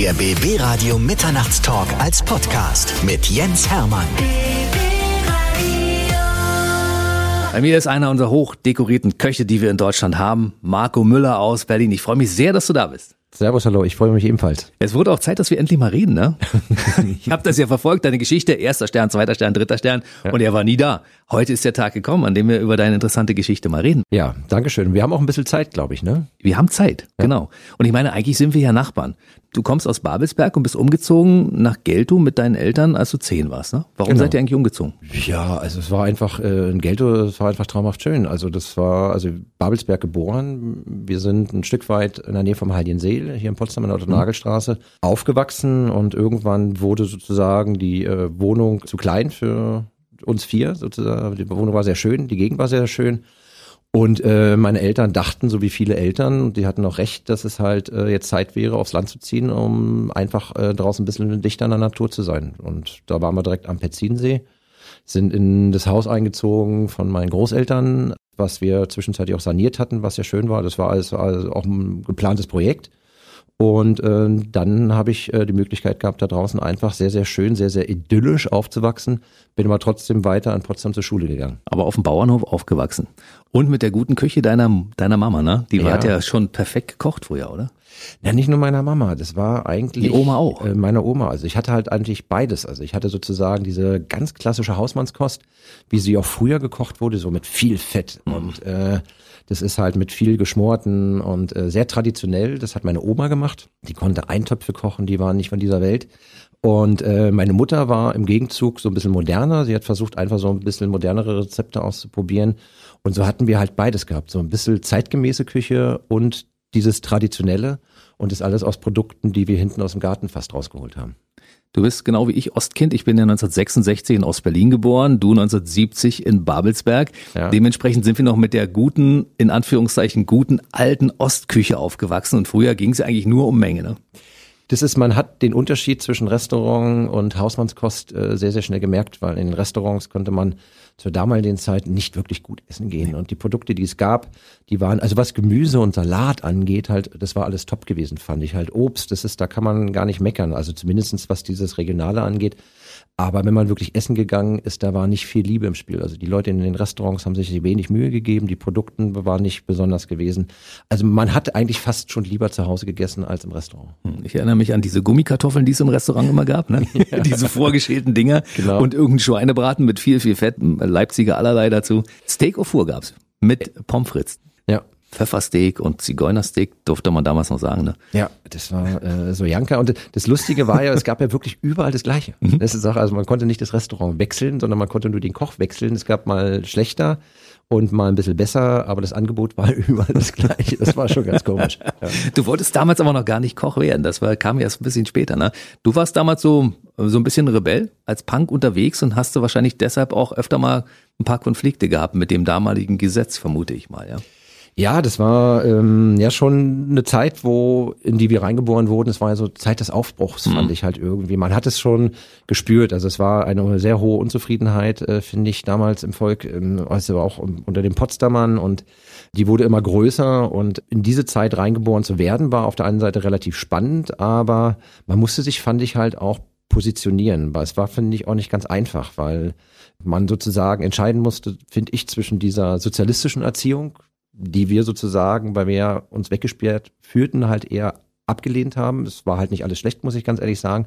Der BB Radio Mitternachtstalk als Podcast mit Jens Hermann. Bei mir ist einer unserer hochdekorierten Köche, die wir in Deutschland haben, Marco Müller aus Berlin. Ich freue mich sehr, dass du da bist. Servus, hallo, ich freue mich ebenfalls. Es wurde auch Zeit, dass wir endlich mal reden, ne? ich habe das ja verfolgt, deine Geschichte, erster Stern, zweiter Stern, dritter Stern ja. und er war nie da. Heute ist der Tag gekommen, an dem wir über deine interessante Geschichte mal reden. Ja, danke schön. Wir haben auch ein bisschen Zeit, glaube ich, ne? Wir haben Zeit, ja. genau. Und ich meine, eigentlich sind wir ja Nachbarn. Du kommst aus Babelsberg und bist umgezogen nach Geltow mit deinen Eltern, als du zehn warst, ne? Warum genau. seid ihr eigentlich umgezogen? Ja, also es war einfach, äh, in Geltow, es war einfach traumhaft schön. Also das war, also Babelsberg geboren. Wir sind ein Stück weit in der Nähe vom Heiligen hier in Potsdam in der Otto-Nagel-Straße, mhm. aufgewachsen und irgendwann wurde sozusagen die äh, Wohnung zu klein für uns vier sozusagen. Die Wohnung war sehr schön, die Gegend war sehr schön. Und äh, meine Eltern dachten, so wie viele Eltern, die hatten auch recht, dass es halt äh, jetzt Zeit wäre, aufs Land zu ziehen, um einfach äh, draußen ein bisschen dichter an der Natur zu sein. Und da waren wir direkt am Petzinsee, sind in das Haus eingezogen von meinen Großeltern, was wir zwischenzeitlich auch saniert hatten, was sehr schön war. Das war alles also auch ein geplantes Projekt. Und äh, dann habe ich äh, die Möglichkeit gehabt, da draußen einfach sehr, sehr schön, sehr, sehr idyllisch aufzuwachsen. Bin aber trotzdem weiter an Potsdam zur Schule gegangen. Aber auf dem Bauernhof aufgewachsen. Und mit der guten Küche deiner, deiner Mama, ne? Die ja. hat ja schon perfekt gekocht früher, oder? Ja, nicht nur meiner Mama, das war eigentlich. Die Oma auch. Äh, meine Oma. Also ich hatte halt eigentlich beides. Also ich hatte sozusagen diese ganz klassische Hausmannskost, wie sie auch früher gekocht wurde, so mit viel Fett. Mhm. Und äh, das ist halt mit viel geschmorten und äh, sehr traditionell. Das hat meine Oma gemacht. Die konnte Eintöpfe kochen, die waren nicht von dieser Welt. Und äh, meine Mutter war im Gegenzug so ein bisschen moderner. Sie hat versucht, einfach so ein bisschen modernere Rezepte auszuprobieren. Und so hatten wir halt beides gehabt. So ein bisschen zeitgemäße Küche und dieses Traditionelle. Und das alles aus Produkten, die wir hinten aus dem Garten fast rausgeholt haben. Du bist genau wie ich Ostkind. Ich bin ja 1966 in Ostberlin geboren, du 1970 in Babelsberg. Ja. Dementsprechend sind wir noch mit der guten, in Anführungszeichen, guten alten Ostküche aufgewachsen. Und früher ging es ja eigentlich nur um Menge. Ne? Das ist, man hat den Unterschied zwischen Restaurant und Hausmannskost äh, sehr, sehr schnell gemerkt, weil in den Restaurants konnte man zur damaligen Zeit nicht wirklich gut essen gehen. Und die Produkte, die es gab, die waren, also was Gemüse und Salat angeht, halt, das war alles top gewesen, fand ich halt. Obst, das ist, da kann man gar nicht meckern. Also zumindestens was dieses Regionale angeht. Aber wenn man wirklich essen gegangen ist, da war nicht viel Liebe im Spiel. Also die Leute in den Restaurants haben sich wenig Mühe gegeben, die Produkten waren nicht besonders gewesen. Also man hat eigentlich fast schon lieber zu Hause gegessen als im Restaurant. Hm, ich erinnere mich an diese Gummikartoffeln, die es im Restaurant immer gab, ne? ja. diese vorgeschälten Dinger genau. und irgendein Schweinebraten mit viel, viel Fett, Leipziger allerlei dazu. Steak au four gab's mit Pommes frites. Pfeffersteak und Zigeunersteak durfte man damals noch sagen, ne? Ja, das war äh, so Janka. Und das Lustige war ja, es gab ja wirklich überall das Gleiche. Mhm. Das ist auch, also man konnte nicht das Restaurant wechseln, sondern man konnte nur den Koch wechseln. Es gab mal schlechter und mal ein bisschen besser, aber das Angebot war überall das Gleiche. Das war schon ganz komisch. Ja. Du wolltest damals aber noch gar nicht Koch werden. Das war, kam erst ein bisschen später, ne? Du warst damals so, so ein bisschen Rebell als Punk unterwegs und hast du wahrscheinlich deshalb auch öfter mal ein paar Konflikte gehabt mit dem damaligen Gesetz, vermute ich mal, ja? Ja, das war ähm, ja schon eine Zeit, wo in die wir reingeboren wurden. Es war ja so Zeit des Aufbruchs, mhm. fand ich halt irgendwie. Man hat es schon gespürt. Also es war eine sehr hohe Unzufriedenheit, äh, finde ich, damals im Volk, ähm, also auch unter den Potsdamern und die wurde immer größer und in diese Zeit reingeboren zu werden, war auf der einen Seite relativ spannend, aber man musste sich, fand ich, halt auch positionieren. Weil es war, finde ich, auch nicht ganz einfach, weil man sozusagen entscheiden musste, finde ich, zwischen dieser sozialistischen Erziehung, die wir sozusagen, weil wir uns weggesperrt fühlten, halt eher abgelehnt haben. Es war halt nicht alles schlecht, muss ich ganz ehrlich sagen.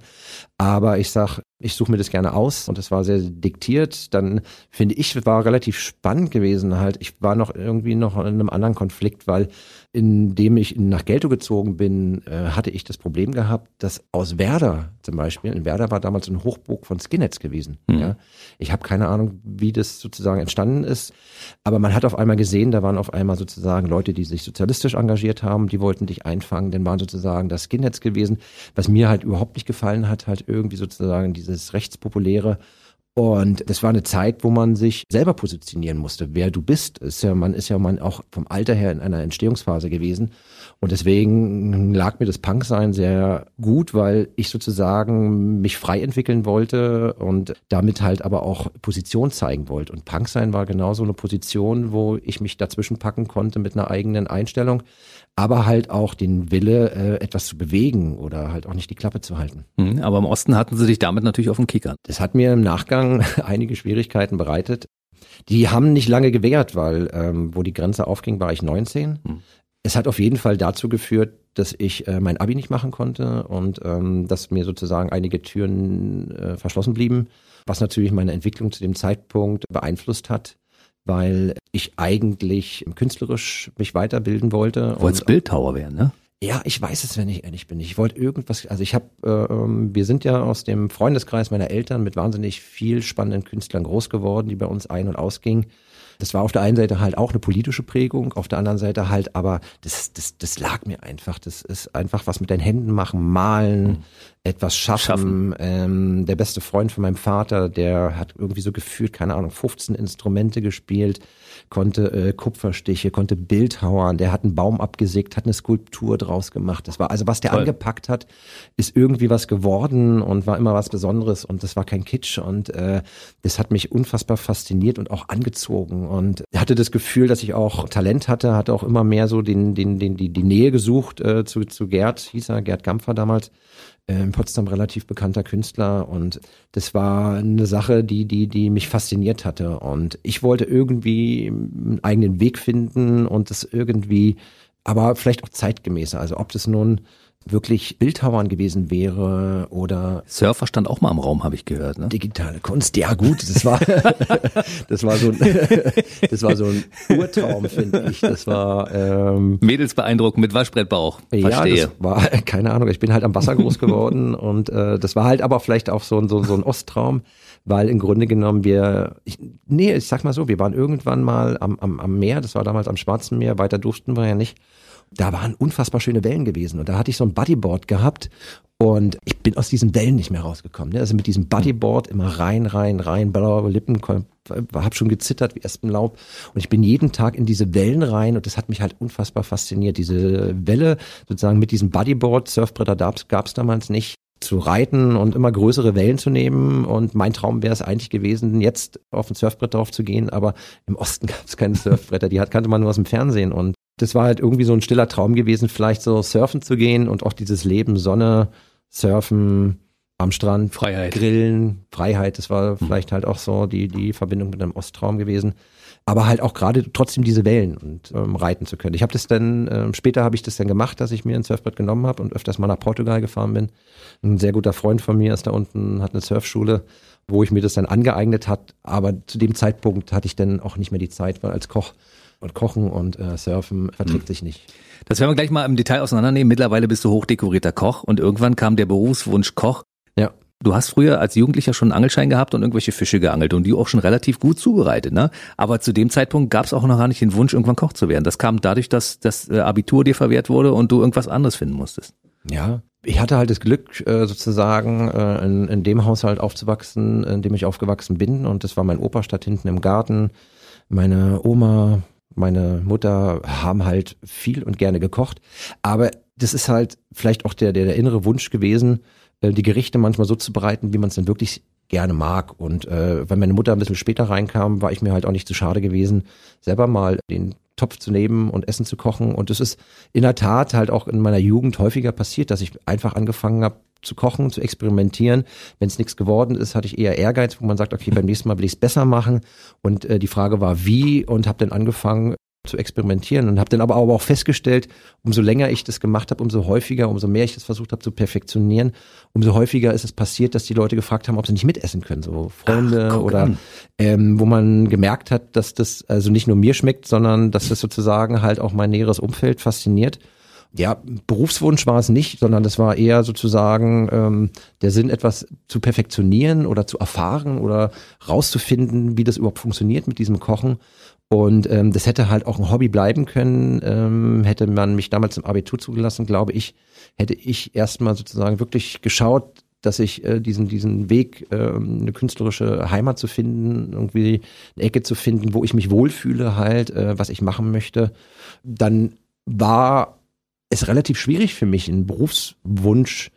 Aber ich sag, ich suche mir das gerne aus und es war sehr diktiert. Dann finde ich, war relativ spannend gewesen halt. Ich war noch irgendwie noch in einem anderen Konflikt, weil indem ich nach Gelto gezogen bin, äh, hatte ich das Problem gehabt, dass aus Werder zum Beispiel, in Werder war damals ein Hochburg von Skinheads gewesen. Mhm. Ja. Ich habe keine Ahnung, wie das sozusagen entstanden ist, aber man hat auf einmal gesehen, da waren auf einmal sozusagen Leute, die sich sozialistisch engagiert haben, die wollten dich einfangen, dann waren sozusagen das Skinheads gewesen, was mir halt überhaupt nicht gefallen hat, halt irgendwie sozusagen dieses rechtspopuläre Und das war eine Zeit, wo man sich selber positionieren musste, wer du bist. Ist ja, man ist ja man auch vom Alter her in einer Entstehungsphase gewesen. Und deswegen lag mir das Punksein sehr gut, weil ich sozusagen mich frei entwickeln wollte und damit halt aber auch Position zeigen wollte. Und Punksein war genau so eine Position, wo ich mich dazwischen packen konnte mit einer eigenen Einstellung aber halt auch den Wille, äh, etwas zu bewegen oder halt auch nicht die Klappe zu halten. Mhm, aber im Osten hatten sie dich damit natürlich auf den Kickern. Das hat mir im Nachgang einige Schwierigkeiten bereitet. Die haben nicht lange gewährt, weil ähm, wo die Grenze aufging, war ich 19. Hm. Es hat auf jeden Fall dazu geführt, dass ich äh, mein Abi nicht machen konnte und ähm, dass mir sozusagen einige Türen äh, verschlossen blieben, was natürlich meine Entwicklung zu dem Zeitpunkt beeinflusst hat weil ich eigentlich künstlerisch mich weiterbilden wollte. Wolltest Bildhauer werden, ne? Ja, ich weiß es, wenn ich ehrlich bin. Ich wollte irgendwas, also ich habe, äh, ähm, wir sind ja aus dem Freundeskreis meiner Eltern mit wahnsinnig viel spannenden Künstlern groß geworden, die bei uns ein- und ausgingen. Das war auf der einen Seite halt auch eine politische Prägung, auf der anderen Seite halt, aber das, das, das lag mir einfach. Das ist einfach was mit deinen Händen machen, malen, mhm. etwas schaffen. schaffen. Ähm, der beste Freund von meinem Vater, der hat irgendwie so gefühlt, keine Ahnung, 15 Instrumente gespielt konnte äh, Kupferstiche, konnte Bildhauern, der hat einen Baum abgesägt, hat eine Skulptur draus gemacht. Das war also was der Toll. angepackt hat, ist irgendwie was geworden und war immer was Besonderes und das war kein Kitsch und äh, das hat mich unfassbar fasziniert und auch angezogen und hatte das Gefühl, dass ich auch Talent hatte, hatte auch immer mehr so den den den die die Nähe gesucht äh, zu zu Gerd, hieß er Gerd Gampfer damals in Potsdam relativ bekannter Künstler und das war eine Sache, die, die, die mich fasziniert hatte und ich wollte irgendwie einen eigenen Weg finden und das irgendwie, aber vielleicht auch zeitgemäßer. Also ob das nun wirklich Bildhauern gewesen wäre oder Surfer stand auch mal im Raum, habe ich gehört. Ne? Digitale Kunst, ja gut, das war das war so ein, das war so ein Urtraum, finde ich. Das war ähm, Mädels beeindrucken mit Waschbrettbauch. Verstehe. Ja, das war keine Ahnung. Ich bin halt am Wasser groß geworden und äh, das war halt aber vielleicht auch so ein so, so ein Osttraum, weil im Grunde genommen wir, ich, nee, ich sag mal so, wir waren irgendwann mal am, am, am Meer. Das war damals am Schwarzen Meer. Weiter durften wir ja nicht da waren unfassbar schöne Wellen gewesen. Und da hatte ich so ein Bodyboard gehabt und ich bin aus diesen Wellen nicht mehr rausgekommen. Ne? Also mit diesem Bodyboard immer rein, rein, rein, blaue Lippen, hab schon gezittert wie Espenlaub. Und ich bin jeden Tag in diese Wellen rein und das hat mich halt unfassbar fasziniert. Diese Welle sozusagen mit diesem Bodyboard, Surfbretter gab es damals nicht, zu reiten und immer größere Wellen zu nehmen. Und mein Traum wäre es eigentlich gewesen, jetzt auf ein Surfbrett drauf zu gehen. Aber im Osten gab es keine Surfbretter, die hat, kannte man nur aus dem Fernsehen. Und das war halt irgendwie so ein stiller Traum gewesen, vielleicht so surfen zu gehen und auch dieses Leben, Sonne, Surfen, am Strand, Freiheit. Grillen, Freiheit, das war hm. vielleicht halt auch so die, die Verbindung mit einem Osttraum gewesen. Aber halt auch gerade trotzdem diese Wellen und ähm, reiten zu können. Ich habe das dann, ähm, später habe ich das dann gemacht, dass ich mir ein Surfbrett genommen habe und öfters mal nach Portugal gefahren bin. Ein sehr guter Freund von mir ist da unten, hat eine Surfschule, wo ich mir das dann angeeignet hat. Aber zu dem Zeitpunkt hatte ich dann auch nicht mehr die Zeit, weil als Koch und Kochen und äh, Surfen verträgt mhm. sich nicht. Das werden wir gleich mal im Detail auseinandernehmen. Mittlerweile bist du hochdekorierter Koch und irgendwann kam der Berufswunsch Koch. Ja. Du hast früher als Jugendlicher schon einen Angelschein gehabt und irgendwelche Fische geangelt und die auch schon relativ gut zubereitet, ne? Aber zu dem Zeitpunkt gab es auch noch gar nicht den Wunsch, irgendwann Koch zu werden. Das kam dadurch, dass das äh, Abitur dir verwehrt wurde und du irgendwas anderes finden musstest. Ja, ich hatte halt das Glück, äh, sozusagen äh, in, in dem Haushalt aufzuwachsen, in dem ich aufgewachsen bin. Und das war mein Opa statt hinten im Garten. Meine Oma, meine Mutter haben halt viel und gerne gekocht. Aber das ist halt vielleicht auch der, der, der innere Wunsch gewesen, äh, die Gerichte manchmal so zu bereiten, wie man es dann wirklich gerne mag. Und äh, wenn meine Mutter ein bisschen später reinkam, war ich mir halt auch nicht zu schade gewesen, selber mal den Topf zu nehmen und Essen zu kochen. Und es ist in der Tat halt auch in meiner Jugend häufiger passiert, dass ich einfach angefangen habe, zu kochen, zu experimentieren. Wenn es nichts geworden ist, hatte ich eher Ehrgeiz, wo man sagt, okay, beim nächsten Mal will ich es besser machen. Und äh, die Frage war, wie und habe dann angefangen zu experimentieren und habe dann aber auch festgestellt, umso länger ich das gemacht habe, umso häufiger, umso mehr ich das versucht habe zu perfektionieren, umso häufiger ist es passiert, dass die Leute gefragt haben, ob sie nicht mitessen können, so Freunde Ach, oder ähm, wo man gemerkt hat, dass das also nicht nur mir schmeckt, sondern dass das sozusagen halt auch mein näheres Umfeld fasziniert ja, Berufswunsch war es nicht, sondern das war eher sozusagen ähm, der Sinn, etwas zu perfektionieren oder zu erfahren oder rauszufinden, wie das überhaupt funktioniert mit diesem Kochen. Und ähm, das hätte halt auch ein Hobby bleiben können. Ähm, hätte man mich damals im Abitur zugelassen, glaube ich, hätte ich erstmal sozusagen wirklich geschaut, dass ich äh, diesen, diesen Weg, äh, eine künstlerische Heimat zu finden, irgendwie eine Ecke zu finden, wo ich mich wohlfühle halt, äh, was ich machen möchte, dann war es relativ schwierig für mich, einen Berufswunsch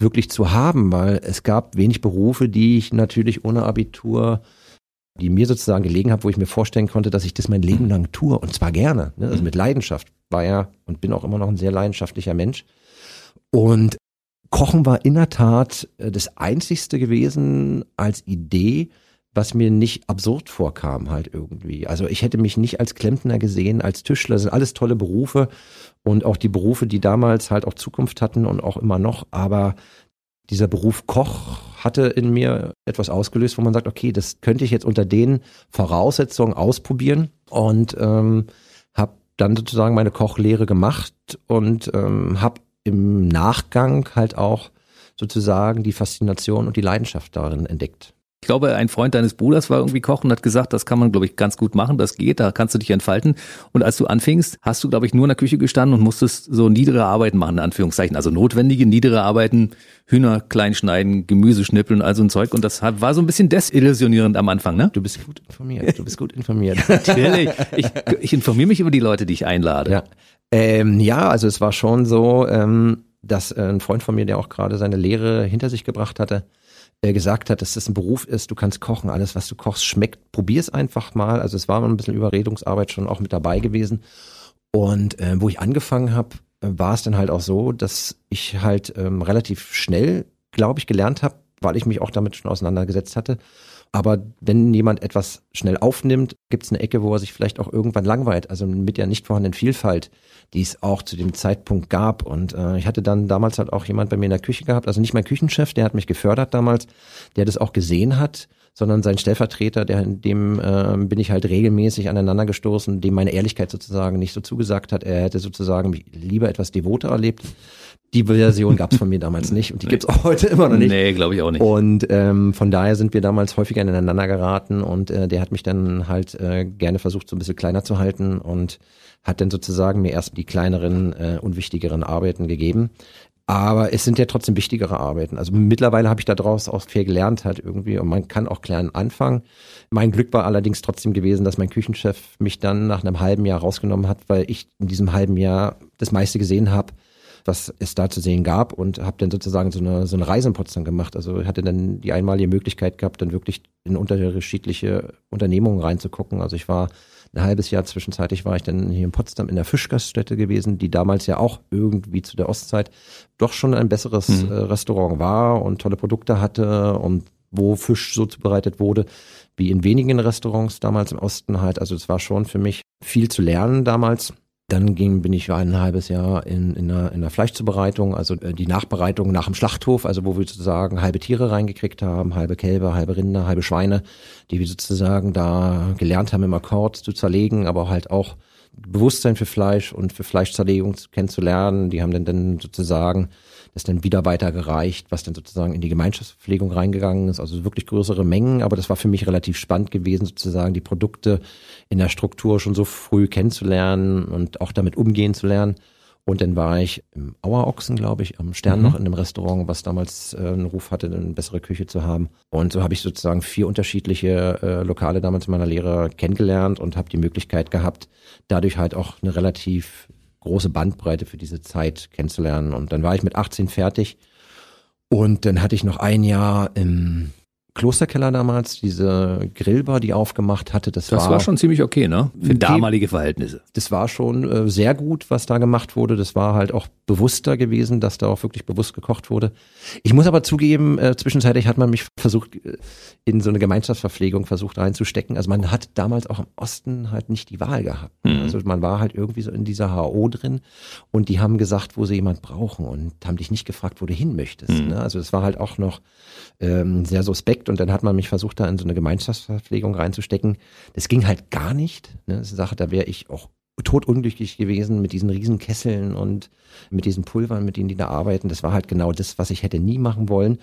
wirklich zu haben, weil es gab wenig Berufe, die ich natürlich ohne Abitur die mir sozusagen gelegen haben, wo ich mir vorstellen konnte, dass ich das mein Leben lang tue und zwar gerne, ne? also mit Leidenschaft. War ja und bin auch immer noch ein sehr leidenschaftlicher Mensch. Und Kochen war in der Tat äh, das einzigste gewesen als Idee, was mir nicht absurd vorkam halt irgendwie. Also ich hätte mich nicht als Klempner gesehen, als Tischler, das sind alles tolle Berufe und auch die Berufe, die damals halt auch Zukunft hatten und auch immer noch, aber dieser Beruf Koch hatte in mir etwas ausgelöst, wo man sagt, okay, das könnte ich jetzt unter den Voraussetzungen ausprobieren und ähm, habe dann sozusagen meine Kochlehre gemacht und ähm, habe im Nachgang halt auch sozusagen die Faszination und die Leidenschaft darin entdeckt. Ich glaube, ein Freund deines Bruders war irgendwie kochen und hat gesagt, das kann man, glaube ich, ganz gut machen, das geht, da kannst du dich entfalten. Und als du anfingst, hast du, glaube ich, nur in der Küche gestanden und musstest so niedere Arbeiten machen, in Anführungszeichen. Also notwendige, niedere Arbeiten, Hühner klein schneiden, Gemüse schnippeln, also ein Zeug. Und das war so ein bisschen desillusionierend am Anfang, ne? Du bist gut informiert, du bist gut informiert. Natürlich. Ich, ich informiere mich über die Leute, die ich einlade. Ja, ähm, ja also es war schon so, ähm, dass äh, ein Freund von mir, der auch gerade seine Lehre hinter sich gebracht hatte, äh, gesagt hat, dass das ein Beruf ist, du kannst kochen, alles was du kochst schmeckt, probier's einfach mal. Also es war mal ein bisschen Überredungsarbeit schon auch mit dabei gewesen. Und äh, wo ich angefangen habe, war es dann halt auch so, dass ich halt ähm, relativ schnell, glaube ich, gelernt habe, weil ich mich auch damit schon auseinandergesetzt hatte. Aber wenn jemand etwas schnell aufnimmt, gibt es eine Ecke, wo er sich vielleicht auch irgendwann langweilt. Also mit der nicht vorhandenen Vielfalt die es auch zu dem Zeitpunkt gab. Und äh, ich hatte dann damals halt auch jemand bei mir in der Küche gehabt, also nicht mein Küchenchef, der hat mich gefördert damals, der das auch gesehen hat, sondern sein Stellvertreter, der dem äh, bin ich halt regelmäßig aneinander gestoßen, dem meine Ehrlichkeit sozusagen nicht so zugesagt hat. Er hätte sozusagen lieber etwas devoter erlebt. Die Version gab es von mir damals nicht und die gibt's auch heute immer noch nicht. Nee, glaube ich auch nicht. Und ähm, von daher sind wir damals häufiger ineinander geraten und äh, der hat mich dann halt äh, gerne versucht, so ein bisschen kleiner zu halten und hat dann sozusagen mir erst die kleineren, äh, unwichtigeren Arbeiten gegeben. Aber es sind ja trotzdem wichtigere Arbeiten. Also mittlerweile habe ich daraus auch viel gelernt halt irgendwie und man kann auch klein anfangen. Mein Glück war allerdings trotzdem gewesen, dass mein Küchenchef mich dann nach einem halben Jahr rausgenommen hat, weil ich in diesem halben Jahr das meiste gesehen habe, was es da zu sehen gab und habe dann sozusagen so eine, so eine Reise in Potsdam gemacht. Also hatte dann die einmalige Möglichkeit gehabt, dann wirklich in unterschiedliche Unternehmungen reinzugucken. Also ich war ein halbes Jahr zwischenzeitlich war ich dann hier in Potsdam in der Fischgaststätte gewesen, die damals ja auch irgendwie zu der Ostzeit doch schon ein besseres mhm. äh, Restaurant war und tolle Produkte hatte und wo Fisch so zubereitet wurde, wie in wenigen Restaurants damals im Osten halt. Also es war schon für mich viel zu lernen damals. Dann ging, bin ich ein halbes Jahr in, in, einer, in einer Fleischzubereitung, also äh, die Nachbereitung nach dem Schlachthof, also wo wir sozusagen halbe Tiere reingekriegt haben, halbe Kälber, halbe Rinder, halbe Schweine, die wir sozusagen da gelernt haben im Akkord zu zerlegen, aber halt auch Bewusstsein für Fleisch und für Fleischzerlegung kennenzulernen. Die haben dann, dann sozusagen das dann wieder weitergereicht, was dann sozusagen in die Gemeinschaftspflegung reingegangen ist, also wirklich größere Mengen, aber das war für mich relativ spannend gewesen, sozusagen die Produkte in der Struktur schon so früh kennenzulernen und auch damit umgehen zu lernen. Und dann war ich im Auerochsen, glaube ich, am Stern mhm. noch in einem Restaurant, was damals äh, einen Ruf hatte, eine bessere Küche zu haben. Und so habe ich sozusagen vier unterschiedliche äh, Lokale damals in meiner Lehre kennengelernt und habe die Möglichkeit gehabt, dadurch halt auch eine relativ große Bandbreite für diese Zeit kennenzulernen. Und dann war ich mit 18 fertig. Und dann hatte ich noch ein Jahr im Klosterkeller damals, diese Grillbar, die aufgemacht hatte, das, das war, war schon ziemlich okay, ne? Für damalige Verhältnisse. Das war schon äh, sehr gut, was da gemacht wurde. Das war halt auch bewusster gewesen, dass da auch wirklich bewusst gekocht wurde. Ich muss aber zugeben, äh, zwischenzeitlich hat man mich versucht, äh, in so eine Gemeinschaftsverpflegung versucht reinzustecken. Also man hat damals auch im Osten halt nicht die Wahl gehabt. Mhm. Also man war halt irgendwie so in dieser HO drin und die haben gesagt, wo sie jemand brauchen und haben dich nicht gefragt, wo du hin möchtest. Mhm. Ne? Also es war halt auch noch ähm, sehr suspekt und dann hat man mich versucht, da in so eine Gemeinschaftsverpflegung reinzustecken. Das ging halt gar nicht. Ne? Das ist eine Sache, da wäre ich auch totunglücklich gewesen mit diesen riesen Kesseln und mit diesen Pulvern, mit denen die da arbeiten. Das war halt genau das, was ich hätte nie machen wollen.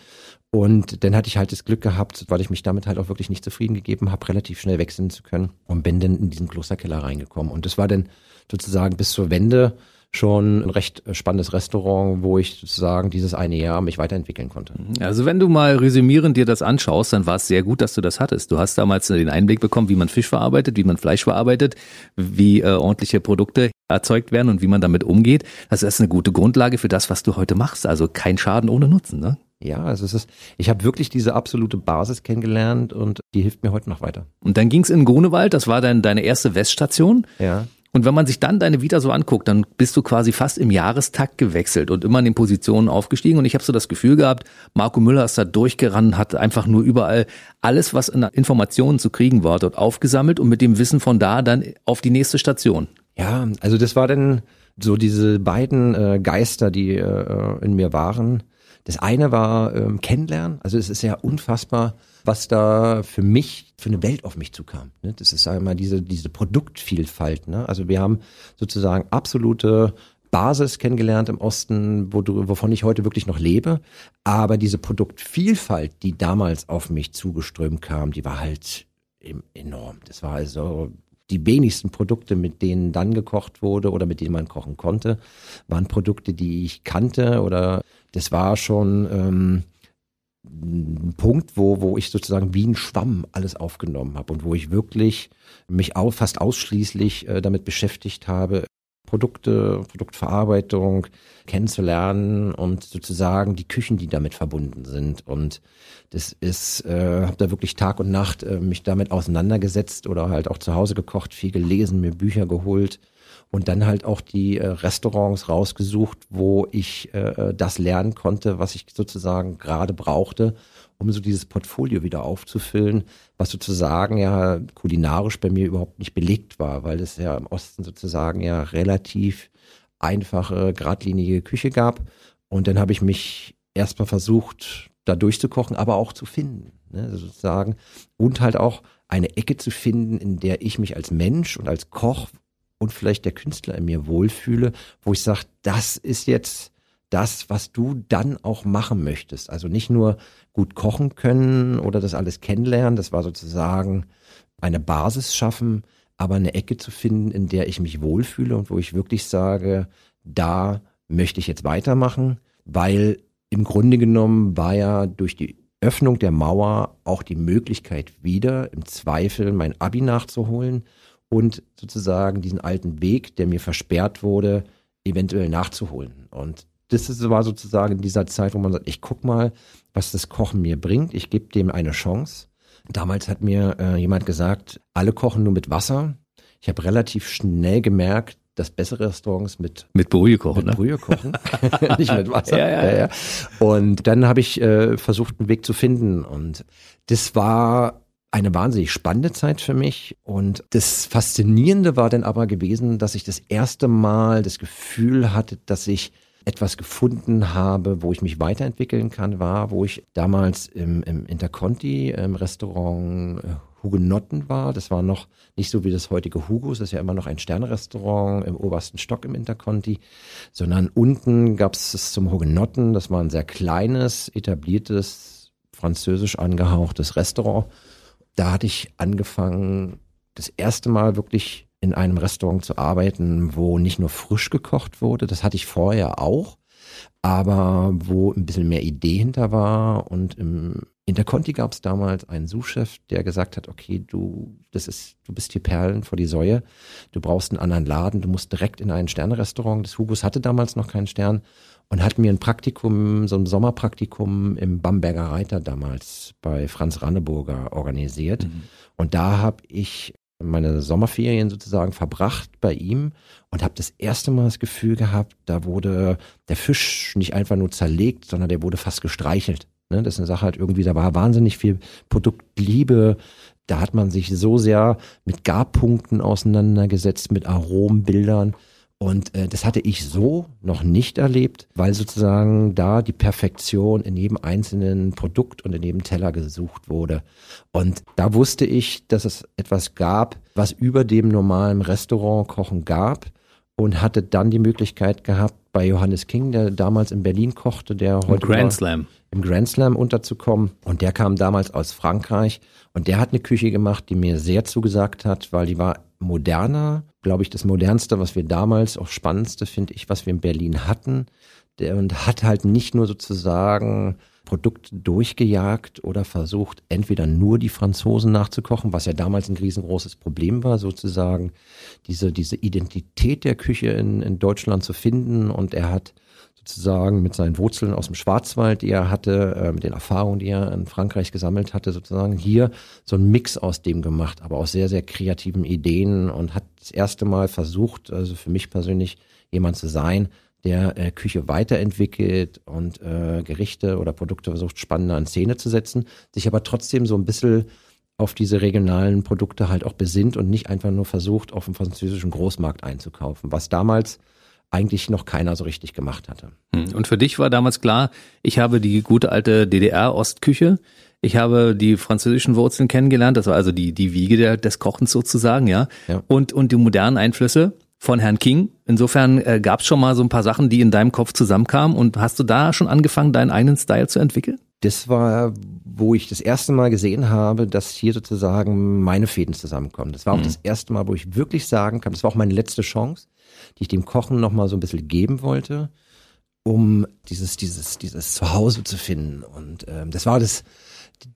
Und dann hatte ich halt das Glück gehabt, weil ich mich damit halt auch wirklich nicht zufrieden gegeben habe, relativ schnell wechseln zu können und bin dann in diesen Klosterkeller reingekommen. Und das war dann sozusagen bis zur Wende schon ein recht spannendes Restaurant, wo ich sozusagen dieses eine Jahr mich weiterentwickeln konnte. Also wenn du mal resümierend dir das anschaust, dann war es sehr gut, dass du das hattest. Du hast damals den Einblick bekommen, wie man Fisch verarbeitet, wie man Fleisch verarbeitet, wie äh, ordentliche Produkte erzeugt werden und wie man damit umgeht. Das ist eine gute Grundlage für das, was du heute machst. Also kein Schaden ohne Nutzen, ne? Ja, also es ist, ich habe wirklich diese absolute Basis kennengelernt und die hilft mir heute noch weiter. Und dann ging's in Grunewald, das war dann deine erste Weststation. Ja. Und wenn man sich dann deine Vita so anguckt, dann bist du quasi fast im Jahrestakt gewechselt und immer in den Positionen aufgestiegen. Und ich habe so das Gefühl gehabt, Marco Müller ist da durchgerannt, hat einfach nur überall alles, was in Informationen zu kriegen war, dort aufgesammelt und mit dem Wissen von da dann auf die nächste Station. Ja, also das war dann so diese beiden äh, Geister, die äh, in mir waren. Das eine war ähm, Kennenlernen. Also es ist ja unfassbar, was da für mich, für eine Welt auf mich zukam. Ne? Das ist einmal diese, diese Produktvielfalt. Ne? Also wir haben sozusagen absolute Basis kennengelernt im Osten, wo du, wovon ich heute wirklich noch lebe. Aber diese Produktvielfalt, die damals auf mich zugeströmt kam, die war halt enorm. Das war also die wenigsten Produkte, mit denen dann gekocht wurde oder mit denen man kochen konnte, waren Produkte, die ich kannte oder das war schon ähm, ein Punkt, wo, wo ich sozusagen wie ein Schwamm alles aufgenommen habe und wo ich wirklich mich auch fast ausschließlich äh, damit beschäftigt habe, Produkte, Produktverarbeitung kennenzulernen und sozusagen die Küchen, die damit verbunden sind. Und das ist, äh, habe da wirklich Tag und Nacht äh, mich damit auseinandergesetzt oder halt auch zu Hause gekocht, viel gelesen, mir Bücher geholt und dann halt auch die äh, Restaurants rausgesucht, wo ich äh, das lernen konnte, was ich sozusagen gerade brauchte, um so dieses Portfolio wieder aufzufüllen, was sozusagen ja kulinarisch bei mir überhaupt nicht belegt war, weil es ja im Osten sozusagen ja relativ einfache, geradlinige Küche gab. Und dann habe ich mich erstmal versucht, da durchzukochen, aber auch zu finden, ne, sozusagen. Und halt auch eine Ecke zu finden, in der ich mich als Mensch und als Koch und vielleicht der Künstler in mir wohlfühle, wo ich sage, das ist jetzt das, was du dann auch machen möchtest. Also nicht nur gut kochen können oder das alles kennenlernen, das war sozusagen eine Basis schaffen, aber eine Ecke zu finden, in der ich mich wohlfühle und wo ich wirklich sage, da möchte ich jetzt weitermachen, weil im Grunde genommen war ja durch die Öffnung der Mauer auch die Möglichkeit wieder im Zweifel mein Abi nachzuholen und sozusagen diesen alten Weg, der mir versperrt wurde, eventuell nachzuholen. Und das war sozusagen in dieser Zeit, wo man sagt, ich guck mal, was das Kochen mir bringt. Ich gebe dem eine Chance. Damals hat mir äh, jemand gesagt, alle kochen nur mit Wasser. Ich habe relativ schnell gemerkt, dass bessere Restaurants mit mit Brühe kochen, mit Brühe kochen, nicht mit Wasser. Ja, ja, ja. Und dann habe ich äh, versucht, einen Weg zu finden. Und das war eine wahnsinnig spannende Zeit für mich. Und das Faszinierende war dann aber gewesen, dass ich das erste Mal das Gefühl hatte, dass ich etwas gefunden habe, wo ich mich weiterentwickeln kann, war, wo ich damals im, im Interconti, im Restaurant äh, Hugenotten war. Das war noch nicht so wie das heutige Hugos, das ist ja immer noch ein Sternrestaurant im obersten Stock im Interconti, sondern unten gab es es zum Hugenotten. Das war ein sehr kleines, etabliertes, französisch angehauchtes Restaurant da hatte ich angefangen, das erste Mal wirklich in einem Restaurant zu arbeiten, wo nicht nur frisch gekocht wurde, das hatte ich vorher auch, aber wo ein bisschen mehr Idee hinter war. Und im Interconti gab es damals einen Sous-Chef, der gesagt hat, okay, du, das ist, du bist hier Perlen vor die Säue, du brauchst einen anderen Laden, du musst direkt in ein Sternrestaurant. Das Hugos hatte damals noch keinen Stern und hat mir ein Praktikum, so ein Sommerpraktikum im Bamberger Reiter damals bei Franz Ranneburger organisiert. Mhm. Und da habe ich meine Sommerferien sozusagen verbracht bei ihm und habe das erste Mal das Gefühl gehabt, da wurde der Fisch nicht einfach nur zerlegt, sondern der wurde fast gestreichelt. Ne? Das ist eine Sache halt irgendwie, da war wahnsinnig viel Produktliebe. Da hat man sich so sehr mit Garpunkten auseinandergesetzt, mit Arombildern. Und äh, das hatte ich so noch nicht erlebt, weil sozusagen da die Perfektion in jedem einzelnen Produkt und in jedem Teller gesucht wurde. Und da wusste ich, dass es etwas gab, was über dem normalen Restaurantkochen gab und hatte dann die Möglichkeit gehabt, bei Johannes King, der damals in Berlin kochte, der heute Im Grand Slam. Im Grand Slam unterzukommen. Und der kam damals aus Frankreich und der hat eine Küche gemacht, die mir sehr zugesagt hat, weil die war moderner, glaube ich, das modernste, was wir damals, auch spannendste, finde ich, was wir in Berlin hatten. Der, und hat halt nicht nur sozusagen Produkte durchgejagt oder versucht, entweder nur die Franzosen nachzukochen, was ja damals ein riesengroßes Problem war, sozusagen diese, diese Identität der Küche in, in Deutschland zu finden. Und er hat sozusagen mit seinen Wurzeln aus dem Schwarzwald, die er hatte, äh, mit den Erfahrungen, die er in Frankreich gesammelt hatte, sozusagen hier so ein Mix aus dem gemacht, aber aus sehr, sehr kreativen Ideen und hat das erste Mal versucht, also für mich persönlich jemand zu sein, der äh, Küche weiterentwickelt und äh, Gerichte oder Produkte versucht spannender in Szene zu setzen, sich aber trotzdem so ein bisschen auf diese regionalen Produkte halt auch besinnt und nicht einfach nur versucht, auf dem französischen Großmarkt einzukaufen, was damals eigentlich noch keiner so richtig gemacht hatte. Hm. Und für dich war damals klar, ich habe die gute alte DDR-Ostküche, ich habe die französischen Wurzeln kennengelernt, das war also die, die Wiege der, des Kochens sozusagen, ja. ja. Und, und die modernen Einflüsse von Herrn King. Insofern äh, gab es schon mal so ein paar Sachen, die in deinem Kopf zusammenkamen. Und hast du da schon angefangen, deinen eigenen Style zu entwickeln? Das war, wo ich das erste Mal gesehen habe, dass hier sozusagen meine Fäden zusammenkommen. Das war auch mhm. das erste Mal, wo ich wirklich sagen kann, das war auch meine letzte Chance, die ich dem Kochen nochmal so ein bisschen geben wollte, um dieses, dieses, dieses Zuhause zu finden. Und ähm, das war das,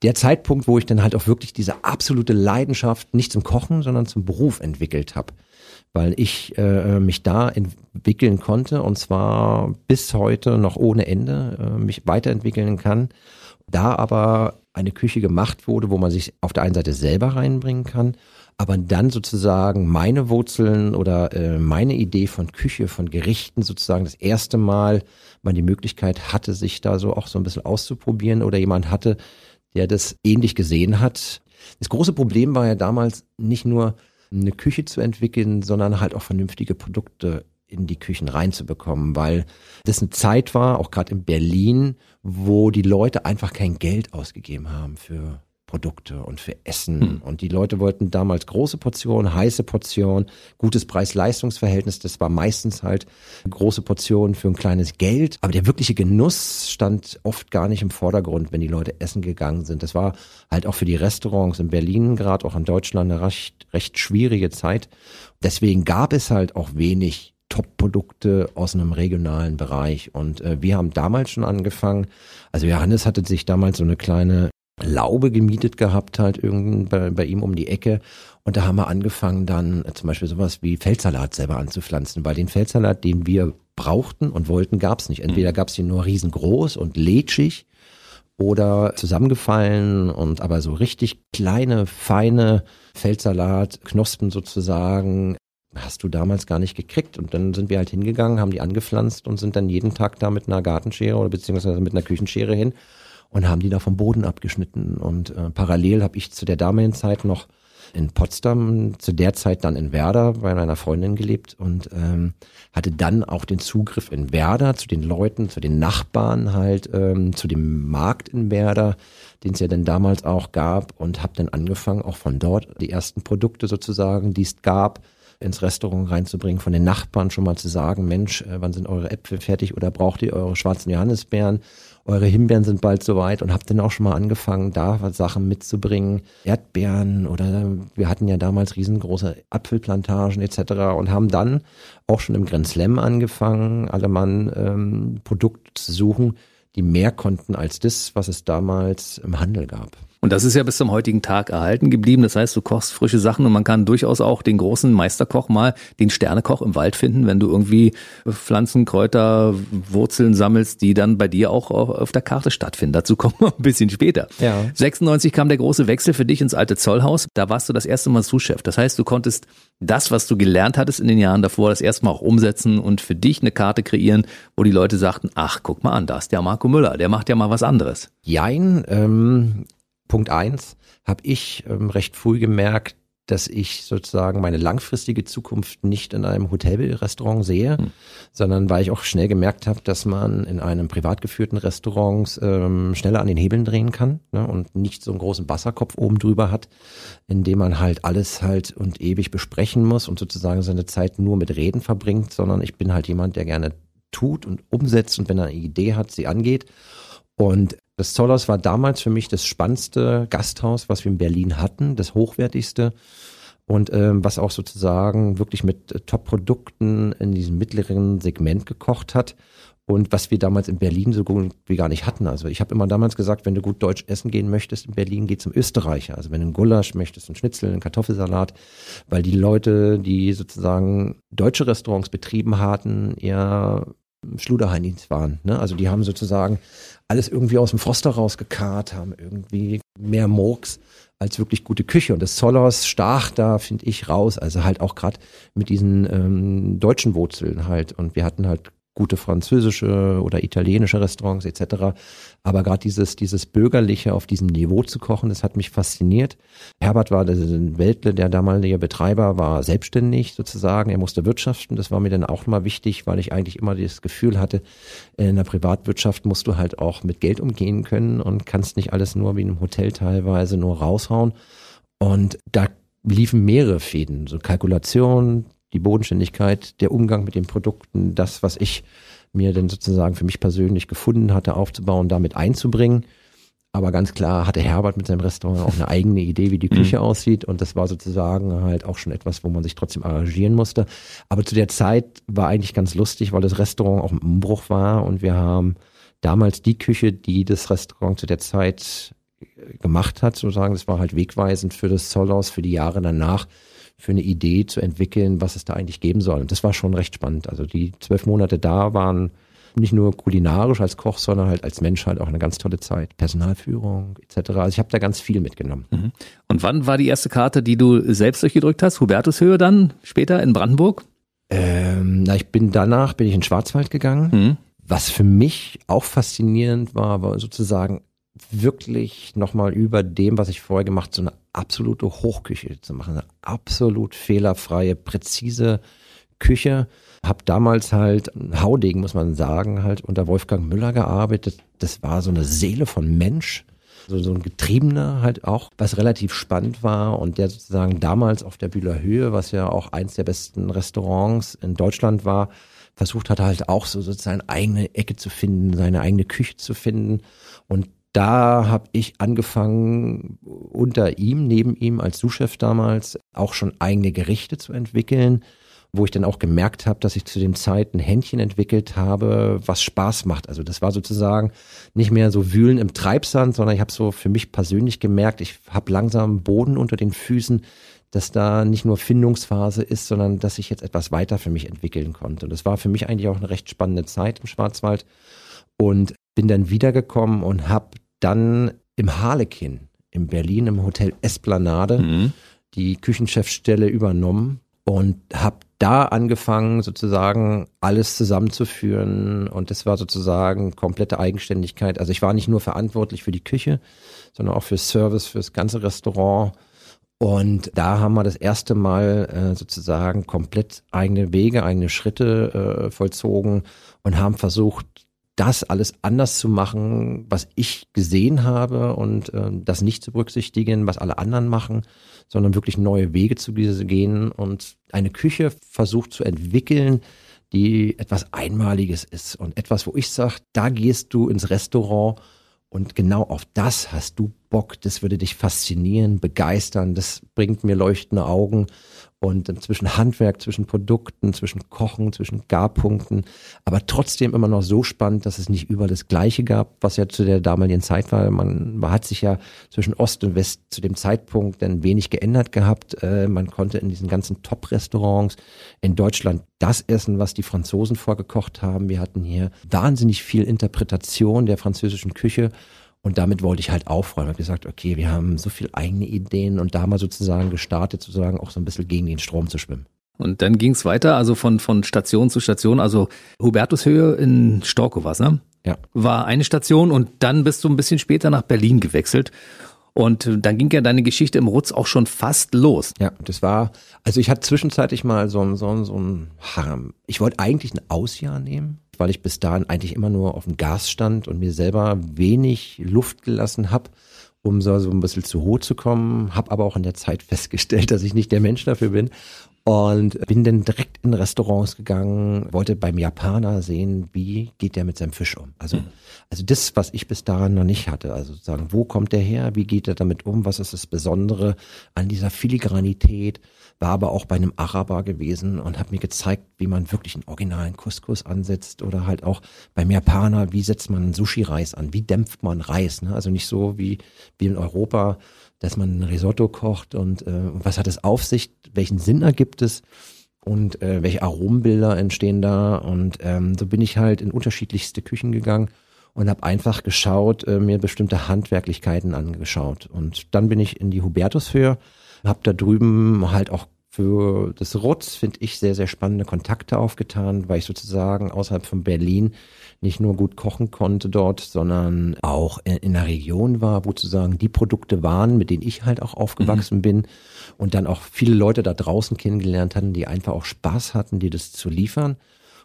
der Zeitpunkt, wo ich dann halt auch wirklich diese absolute Leidenschaft nicht zum Kochen, sondern zum Beruf entwickelt habe weil ich äh, mich da entwickeln konnte und zwar bis heute noch ohne Ende äh, mich weiterentwickeln kann. Da aber eine Küche gemacht wurde, wo man sich auf der einen Seite selber reinbringen kann, aber dann sozusagen meine Wurzeln oder äh, meine Idee von Küche, von Gerichten sozusagen das erste Mal man die Möglichkeit hatte, sich da so auch so ein bisschen auszuprobieren oder jemand hatte, der das ähnlich gesehen hat. Das große Problem war ja damals nicht nur eine Küche zu entwickeln, sondern halt auch vernünftige Produkte in die Küchen reinzubekommen, weil das eine Zeit war, auch gerade in Berlin, wo die Leute einfach kein Geld ausgegeben haben für Produkte und für Essen. Hm. Und die Leute wollten damals große Portionen, heiße Portionen, gutes Preis-Leistungs-Verhältnis. Das war meistens halt große Portionen für ein kleines Geld. Aber der wirkliche Genuss stand oft gar nicht im Vordergrund, wenn die Leute essen gegangen sind. Das war halt auch für die Restaurants in Berlin, gerade auch in Deutschland, eine recht, recht schwierige Zeit. Deswegen gab es halt auch wenig Top-Produkte aus einem regionalen Bereich. Und äh, wir haben damals schon angefangen. Also Johannes hatte sich damals so eine kleine Laube gemietet gehabt halt irgend bei, bei ihm um die Ecke. Und da haben wir angefangen dann zum Beispiel sowas wie Feldsalat selber anzupflanzen, weil den Feldsalat, den wir brauchten und wollten, gab's nicht. Entweder mhm. gab's ihn nur riesengroß und lätschig oder zusammengefallen und aber so richtig kleine, feine Feldsalat, Knospen sozusagen, hast du damals gar nicht gekriegt. Und dann sind wir halt hingegangen, haben die angepflanzt und sind dann jeden Tag da mit einer Gartenschere oder beziehungsweise mit einer Küchenschere hin und haben die da vom Boden abgeschnitten. Und äh, parallel habe ich zu der damaligen Zeit noch in Potsdam, zu der Zeit dann in Werder bei meiner Freundin gelebt und ähm, hatte dann auch den Zugriff in Werder zu den Leuten, zu den Nachbarn halt, ähm, zu dem Markt in Werder, den es ja dann damals auch gab und habe dann angefangen, auch von dort die ersten Produkte sozusagen, die es gab, ins Restaurant reinzubringen, von den Nachbarn schon mal zu sagen, Mensch, äh, wann sind eure Äpfel fertig oder braucht ihr eure schwarzen Johannisbeeren? Eure Himbeeren sind bald soweit und habt dann auch schon mal angefangen, da Sachen mitzubringen, Erdbeeren oder wir hatten ja damals riesengroße Apfelplantagen etc. und haben dann auch schon im Grand Slam angefangen, alle Mann ähm, Produkte zu suchen, die mehr konnten als das, was es damals im Handel gab. Und das ist ja bis zum heutigen Tag erhalten geblieben. Das heißt, du kochst frische Sachen und man kann durchaus auch den großen Meisterkoch mal, den Sternekoch im Wald finden, wenn du irgendwie Pflanzen, Kräuter, Wurzeln sammelst, die dann bei dir auch auf der Karte stattfinden. Dazu kommen wir ein bisschen später. Ja. 96 kam der große Wechsel für dich ins alte Zollhaus. Da warst du das erste Mal Sous-Chef. Das heißt, du konntest das, was du gelernt hattest in den Jahren davor, das erste Mal auch umsetzen und für dich eine Karte kreieren, wo die Leute sagten, ach, guck mal an, da ist der Marco Müller, der macht ja mal was anderes. Jein, ähm, Punkt eins habe ich ähm, recht früh gemerkt, dass ich sozusagen meine langfristige Zukunft nicht in einem Hotelrestaurant sehe, hm. sondern weil ich auch schnell gemerkt habe, dass man in einem privat geführten Restaurant ähm, schneller an den Hebeln drehen kann ne, und nicht so einen großen Wasserkopf oben drüber hat, in dem man halt alles halt und ewig besprechen muss und sozusagen seine Zeit nur mit Reden verbringt, sondern ich bin halt jemand, der gerne tut und umsetzt und wenn er eine Idee hat, sie angeht. Und das Zollhaus war damals für mich das spannendste Gasthaus, was wir in Berlin hatten, das hochwertigste und ähm, was auch sozusagen wirklich mit äh, Top-Produkten in diesem mittleren Segment gekocht hat und was wir damals in Berlin so gut wie gar nicht hatten. Also ich habe immer damals gesagt, wenn du gut deutsch essen gehen möchtest in Berlin, geh zum Österreicher. Also wenn du einen Gulasch möchtest, einen Schnitzel, einen Kartoffelsalat, weil die Leute, die sozusagen deutsche Restaurants betrieben hatten, eher Schluderheinis waren. Ne? Also die haben sozusagen alles irgendwie aus dem Froster rausgekarrt, haben irgendwie mehr Murks als wirklich gute Küche. Und das Zollhaus stach da, finde ich, raus. Also halt auch gerade mit diesen ähm, deutschen Wurzeln halt. Und wir hatten halt gute französische oder italienische Restaurants etc. Aber gerade dieses, dieses Bürgerliche auf diesem Niveau zu kochen, das hat mich fasziniert. Herbert war der Weltle, der damalige Betreiber, war selbstständig sozusagen. Er musste wirtschaften. Das war mir dann auch mal wichtig, weil ich eigentlich immer das Gefühl hatte, in der Privatwirtschaft musst du halt auch mit Geld umgehen können und kannst nicht alles nur wie in einem Hotel teilweise nur raushauen. Und da liefen mehrere Fäden, so Kalkulation, die Bodenständigkeit, der Umgang mit den Produkten, das, was ich mir denn sozusagen für mich persönlich gefunden hatte, aufzubauen, damit einzubringen. Aber ganz klar hatte Herbert mit seinem Restaurant auch eine eigene Idee, wie die Küche mhm. aussieht. Und das war sozusagen halt auch schon etwas, wo man sich trotzdem arrangieren musste. Aber zu der Zeit war eigentlich ganz lustig, weil das Restaurant auch im Umbruch war. Und wir haben damals die Küche, die das Restaurant zu der Zeit gemacht hat, sozusagen, das war halt wegweisend für das Zollhaus für die Jahre danach, für eine Idee zu entwickeln, was es da eigentlich geben soll. Und das war schon recht spannend. Also die zwölf Monate da waren nicht nur kulinarisch als Koch, sondern halt als Mensch halt auch eine ganz tolle Zeit. Personalführung etc. Also ich habe da ganz viel mitgenommen. Mhm. Und wann war die erste Karte, die du selbst durchgedrückt hast? Hubertushöhe dann später in Brandenburg? Ähm, na, ich bin danach bin ich in Schwarzwald gegangen. Mhm. Was für mich auch faszinierend war, war sozusagen wirklich nochmal über dem, was ich vorher gemacht, so eine absolute Hochküche zu machen, eine absolut fehlerfreie, präzise Küche. Hab damals halt Haudegen, muss man sagen, halt unter Wolfgang Müller gearbeitet. Das war so eine Seele von Mensch, so, so ein Getriebener halt auch, was relativ spannend war und der sozusagen damals auf der Bühler Höhe, was ja auch eins der besten Restaurants in Deutschland war, versucht hat halt auch so sozusagen eigene Ecke zu finden, seine eigene Küche zu finden und da habe ich angefangen, unter ihm, neben ihm als Souschef damals, auch schon eigene Gerichte zu entwickeln, wo ich dann auch gemerkt habe, dass ich zu dem Zeit ein Händchen entwickelt habe, was Spaß macht. Also das war sozusagen nicht mehr so wühlen im Treibsand, sondern ich habe so für mich persönlich gemerkt, ich habe langsam Boden unter den Füßen, dass da nicht nur Findungsphase ist, sondern dass ich jetzt etwas weiter für mich entwickeln konnte. Und das war für mich eigentlich auch eine recht spannende Zeit im Schwarzwald. Und bin dann wiedergekommen und habe dann im Harlekin in Berlin im Hotel Esplanade mhm. die Küchenchefstelle übernommen und habe da angefangen, sozusagen alles zusammenzuführen. Und das war sozusagen komplette Eigenständigkeit. Also ich war nicht nur verantwortlich für die Küche, sondern auch für Service, für das ganze Restaurant. Und da haben wir das erste Mal äh, sozusagen komplett eigene Wege, eigene Schritte äh, vollzogen und haben versucht, das alles anders zu machen, was ich gesehen habe und äh, das nicht zu berücksichtigen, was alle anderen machen, sondern wirklich neue Wege zu gehen und eine Küche versucht zu entwickeln, die etwas Einmaliges ist und etwas, wo ich sage, da gehst du ins Restaurant und genau auf das hast du Bock, das würde dich faszinieren, begeistern, das bringt mir leuchtende Augen und zwischen Handwerk, zwischen Produkten, zwischen Kochen, zwischen Garpunkten, aber trotzdem immer noch so spannend, dass es nicht überall das Gleiche gab, was ja zu der damaligen Zeit war. Man, man hat sich ja zwischen Ost und West zu dem Zeitpunkt dann wenig geändert gehabt. Äh, man konnte in diesen ganzen Top-Restaurants in Deutschland das essen, was die Franzosen vorgekocht haben. Wir hatten hier wahnsinnig viel Interpretation der französischen Küche und damit wollte ich halt aufräumen. Ich habe gesagt, okay, wir haben so viel eigene Ideen und da haben wir sozusagen gestartet, sozusagen auch so ein bisschen gegen den Strom zu schwimmen. Und dann ging es weiter, also von, von Station zu Station, also Hubertushöhe in Storkow was, ne? Ja. War eine Station und dann bist du ein bisschen später nach Berlin gewechselt. Und dann ging ja deine Geschichte im Rutz auch schon fast los. Ja, das war, also ich hatte zwischenzeitlich mal so, ein so, so ein Harm. Ich wollte eigentlich ein Ausjahr nehmen, weil ich bis dahin eigentlich immer nur auf dem Gas stand und mir selber wenig Luft gelassen habe um so, so ein bisschen zu hoch zu kommen, habe aber auch in der Zeit festgestellt, dass ich nicht der Mensch dafür bin und bin dann direkt in Restaurants gegangen, wollte beim Japaner sehen, wie geht der mit seinem Fisch um. Also, also das, was ich bis dahin noch nicht hatte. Also sozusagen, wo kommt der her? Wie geht er damit um? Was ist das Besondere an dieser Filigranität? War aber auch bei einem Araber gewesen und hat mir gezeigt, wie man wirklich einen originalen Couscous ansetzt oder halt auch beim Japaner, wie setzt man Sushi-Reis an? Wie dämpft man Reis? Ne? Also nicht so wie, wie in Europa, dass man ein Risotto kocht und äh, was hat es auf sich, welchen Sinn ergibt es und äh, welche Aromenbilder entstehen da und ähm, so bin ich halt in unterschiedlichste Küchen gegangen und habe einfach geschaut, äh, mir bestimmte Handwerklichkeiten angeschaut und dann bin ich in die Hubertus für, habe da drüben halt auch für das Rutz, finde ich, sehr, sehr spannende Kontakte aufgetan, weil ich sozusagen außerhalb von Berlin nicht nur gut kochen konnte dort, sondern auch in, einer Region war, wo sozusagen die Produkte waren, mit denen ich halt auch aufgewachsen mhm. bin und dann auch viele Leute da draußen kennengelernt hatten, die einfach auch Spaß hatten, die das zu liefern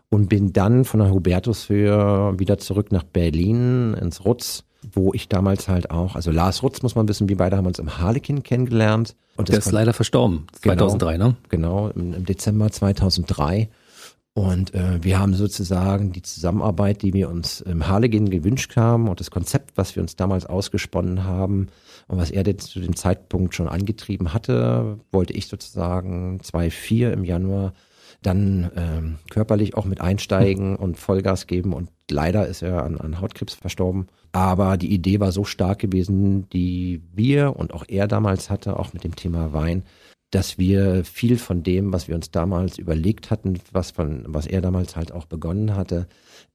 und bin dann von der Hubertushöhe wieder zurück nach Berlin ins Rutz, wo ich damals halt auch, also Lars Rutz muss man wissen, wir beide haben uns im Harlekin kennengelernt. Und Der ist leider verstorben, 2003, genau, ne? Genau, im, im Dezember 2003. Und äh, wir haben sozusagen die Zusammenarbeit, die wir uns im Harlegen gewünscht haben und das Konzept, was wir uns damals ausgesponnen haben und was er zu dem Zeitpunkt schon angetrieben hatte, wollte ich sozusagen 2.4 im Januar dann ähm, körperlich auch mit einsteigen und Vollgas geben und leider ist er an, an Hautkrebs verstorben. Aber die Idee war so stark gewesen, die wir und auch er damals hatte, auch mit dem Thema Wein, dass wir viel von dem, was wir uns damals überlegt hatten, was von, was er damals halt auch begonnen hatte,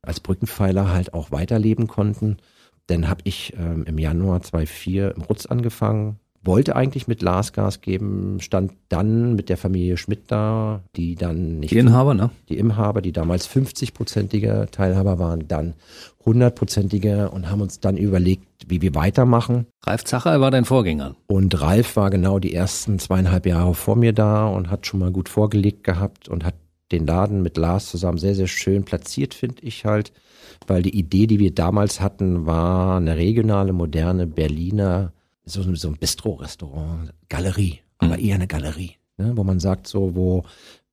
als Brückenpfeiler halt auch weiterleben konnten. Dann habe ich ähm, im Januar 2004 im Rutz angefangen, wollte eigentlich mit Lars Gas geben, stand dann mit der Familie Schmidt da, die dann nicht. Die Inhaber, ne? Die Inhaber, die damals 50-prozentige Teilhaber waren, dann 100-prozentige und haben uns dann überlegt, wie wir weitermachen. Ralf Zacher war dein Vorgänger. Und Ralf war genau die ersten zweieinhalb Jahre vor mir da und hat schon mal gut vorgelegt gehabt und hat den Laden mit Lars zusammen sehr, sehr schön platziert, finde ich halt, weil die Idee, die wir damals hatten, war eine regionale, moderne Berliner so, so ein Bistro-Restaurant, Galerie, aber mhm. eher eine Galerie, ne, wo man sagt, so, wo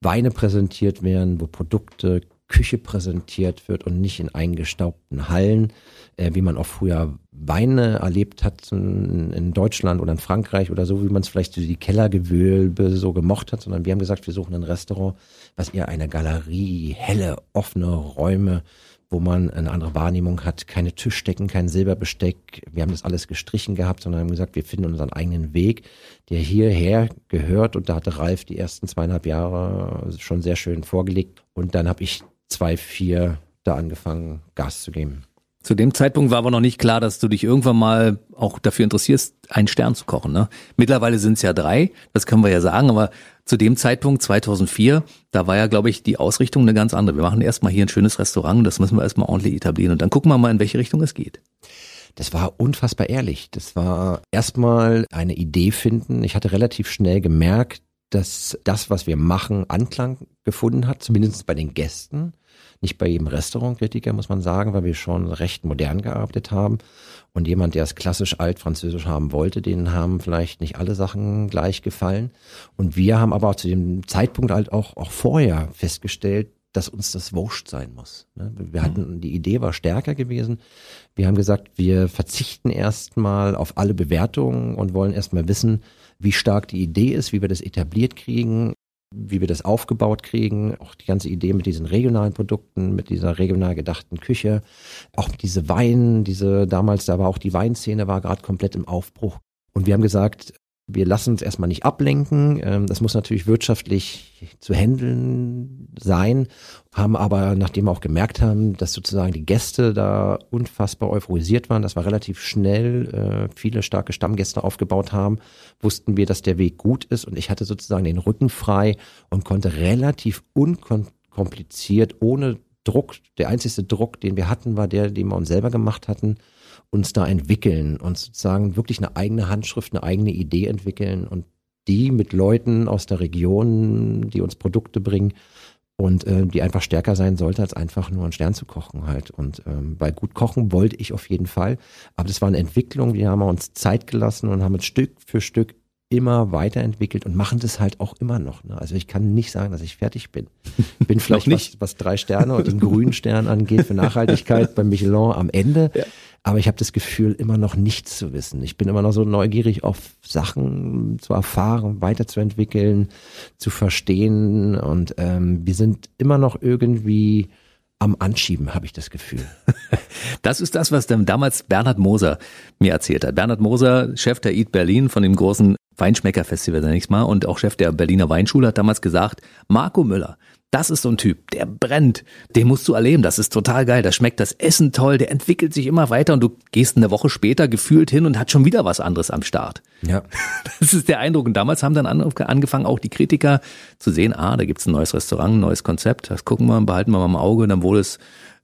Weine präsentiert werden, wo Produkte, Küche präsentiert wird und nicht in eingestaubten Hallen, äh, wie man auch früher Weine erlebt hat in, in Deutschland oder in Frankreich oder so, wie man es vielleicht so die Kellergewölbe so gemocht hat, sondern wir haben gesagt, wir suchen ein Restaurant, was eher eine Galerie, helle, offene Räume, wo man eine andere Wahrnehmung hat, keine Tischdecken, kein Silberbesteck. Wir haben das alles gestrichen gehabt, sondern haben gesagt, wir finden unseren eigenen Weg, der hierher gehört. Und da hatte Ralf die ersten zweieinhalb Jahre schon sehr schön vorgelegt. Und dann habe ich zwei, vier da angefangen, Gas zu geben. Zu dem Zeitpunkt war aber noch nicht klar, dass du dich irgendwann mal auch dafür interessierst, einen Stern zu kochen. Ne? Mittlerweile sind es ja drei, das können wir ja sagen, aber zu dem Zeitpunkt 2004, da war ja, glaube ich, die Ausrichtung eine ganz andere. Wir machen erstmal hier ein schönes Restaurant, das müssen wir erstmal ordentlich etablieren und dann gucken wir mal, in welche Richtung es geht. Das war unfassbar ehrlich. Das war erstmal eine Idee finden. Ich hatte relativ schnell gemerkt, dass das, was wir machen, Anklang gefunden hat, zumindest bei den Gästen. Nicht bei jedem Restaurantkritiker, muss man sagen, weil wir schon recht modern gearbeitet haben. Und jemand, der es klassisch altfranzösisch haben wollte, denen haben vielleicht nicht alle Sachen gleich gefallen. Und wir haben aber zu dem Zeitpunkt halt auch, auch vorher festgestellt, dass uns das wurscht sein muss. Ne? Wir hatten, die Idee war stärker gewesen. Wir haben gesagt, wir verzichten erstmal auf alle Bewertungen und wollen erstmal wissen, wie stark die Idee ist, wie wir das etabliert kriegen, wie wir das aufgebaut kriegen, auch die ganze Idee mit diesen regionalen Produkten, mit dieser regional gedachten Küche, auch diese Wein, diese damals, da war auch die Weinszene war gerade komplett im Aufbruch. Und wir haben gesagt, wir lassen uns erstmal nicht ablenken. Ähm, das muss natürlich wirtschaftlich zu handeln sein, haben aber, nachdem wir auch gemerkt haben, dass sozusagen die Gäste da unfassbar euphorisiert waren, dass wir relativ schnell äh, viele starke Stammgäste aufgebaut haben, wussten wir, dass der Weg gut ist und ich hatte sozusagen den Rücken frei und konnte relativ unkompliziert, ohne Druck, der einzigste Druck, den wir hatten, war der, den wir uns selber gemacht hatten, uns da entwickeln und sozusagen wirklich eine eigene Handschrift, eine eigene Idee entwickeln und die mit Leuten aus der Region, die uns Produkte bringen und äh, die einfach stärker sein sollte, als einfach nur einen Stern zu kochen halt. Und ähm, bei gut kochen wollte ich auf jeden Fall. Aber das war eine Entwicklung, die haben wir uns Zeit gelassen und haben uns Stück für Stück immer weiterentwickelt und machen das halt auch immer noch. Ne? Also ich kann nicht sagen, dass ich fertig bin. Ich bin vielleicht was, was drei Sterne und den grünen Stern angeht für Nachhaltigkeit beim Michelin am Ende. Ja. Aber ich habe das Gefühl, immer noch nichts zu wissen. Ich bin immer noch so neugierig auf Sachen zu erfahren, weiterzuentwickeln, zu verstehen. Und ähm, wir sind immer noch irgendwie am Anschieben, habe ich das Gefühl. Das ist das, was damals Bernhard Moser mir erzählt hat. Bernhard Moser, Chef der Eat Berlin von dem großen Weinschmecker-Festival, sag ich mal, und auch Chef der Berliner Weinschule, hat damals gesagt, Marco Müller, das ist so ein Typ, der brennt. Den musst du erleben. Das ist total geil. Da schmeckt das Essen toll. Der entwickelt sich immer weiter und du gehst eine Woche später gefühlt hin und hat schon wieder was anderes am Start. Ja. Das ist der Eindruck. Und damals haben dann angefangen, auch die Kritiker zu sehen, ah, da gibt's ein neues Restaurant, ein neues Konzept. Das gucken wir, behalten wir mal im Auge. Und dann wurde es